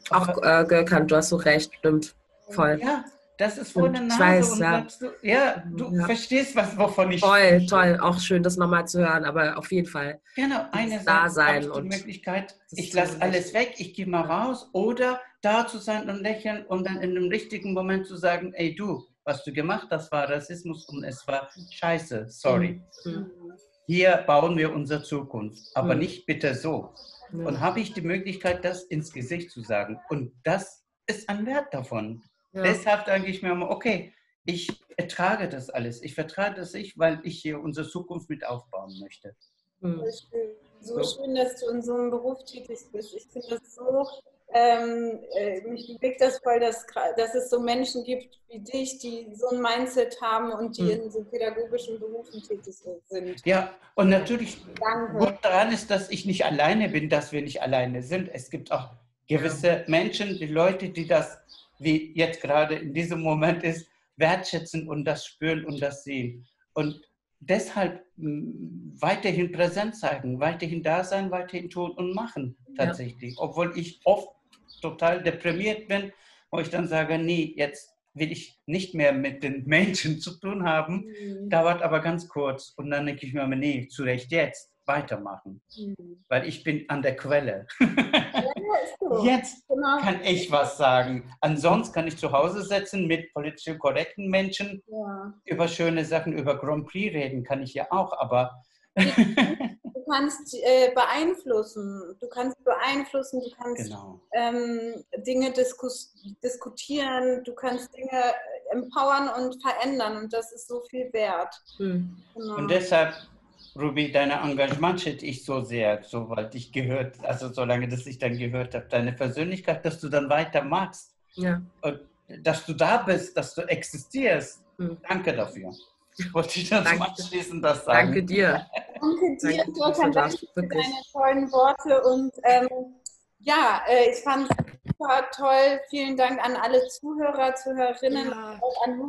Auch äh, gekannt, du hast so recht, stimmt. Voll. Ja, das ist vor der Nase. Ich weiß, ja. Du, ja, du ja. verstehst, was, wovon ich Toll, spreche. toll. Auch schön, das nochmal zu hören, aber auf jeden Fall. Genau, eine Sache, die Möglichkeit, ich lasse alles weg, ich gehe mal raus oder da zu sein und lächeln und dann in dem richtigen Moment zu sagen, ey du, was du gemacht hast, war Rassismus und es war scheiße, sorry. Mhm. Hier bauen wir unsere Zukunft, aber mhm. nicht bitte so. Mhm. Und habe ich die Möglichkeit, das ins Gesicht zu sagen. Und das ist ein Wert davon. Ja. Deshalb denke ich mir immer, okay, ich ertrage das alles. Ich vertrage das ich, weil ich hier unsere Zukunft mit aufbauen möchte. Mhm. So, so schön, dass du in so einem Beruf tätig bist. Ich finde das so ähm, äh, mich bewegt das voll, dass, dass es so Menschen gibt wie dich, die so ein Mindset haben und die mhm. in so pädagogischen Berufen tätig sind. Ja, und natürlich Danke. gut daran ist, dass ich nicht alleine bin, dass wir nicht alleine sind. Es gibt auch gewisse. Menschen, die Leute, die das, wie jetzt gerade in diesem Moment ist, wertschätzen und das spüren und das sehen. Und deshalb weiterhin präsent zeigen, weiterhin da sein, weiterhin tun und machen tatsächlich. Ja. Obwohl ich oft total deprimiert bin, wo ich dann sage, nee, jetzt will ich nicht mehr mit den Menschen zu tun haben. Mhm. Dauert aber ganz kurz. Und dann denke ich mir, nee, zu Recht jetzt weitermachen. Mhm. Weil ich bin an der Quelle. Ja, jetzt genau. kann ich was sagen. Ansonsten kann ich zu Hause sitzen mit politisch korrekten Menschen. Ja. Über schöne Sachen, über Grand Prix reden kann ich ja auch. Aber kannst äh, beeinflussen. Du kannst beeinflussen, du kannst genau. ähm, Dinge diskus diskutieren, du kannst Dinge empowern und verändern und das ist so viel wert. Mhm. Genau. Und deshalb, Ruby, dein Engagement schätze ich so sehr, sobald ich gehört, also solange dass ich dann gehört habe, deine Persönlichkeit, dass du dann weitermachst. Ja. Und dass du da bist, dass du existierst. Mhm. Danke dafür. Wollte ich dann zum Abschließen das sagen. Danke dir. Danke dir, Dörkan, danke für deine tollen Worte. Und ähm, ja, äh, ich fand es super toll. Vielen Dank an alle Zuhörer, Zuhörerinnen, ja. auch an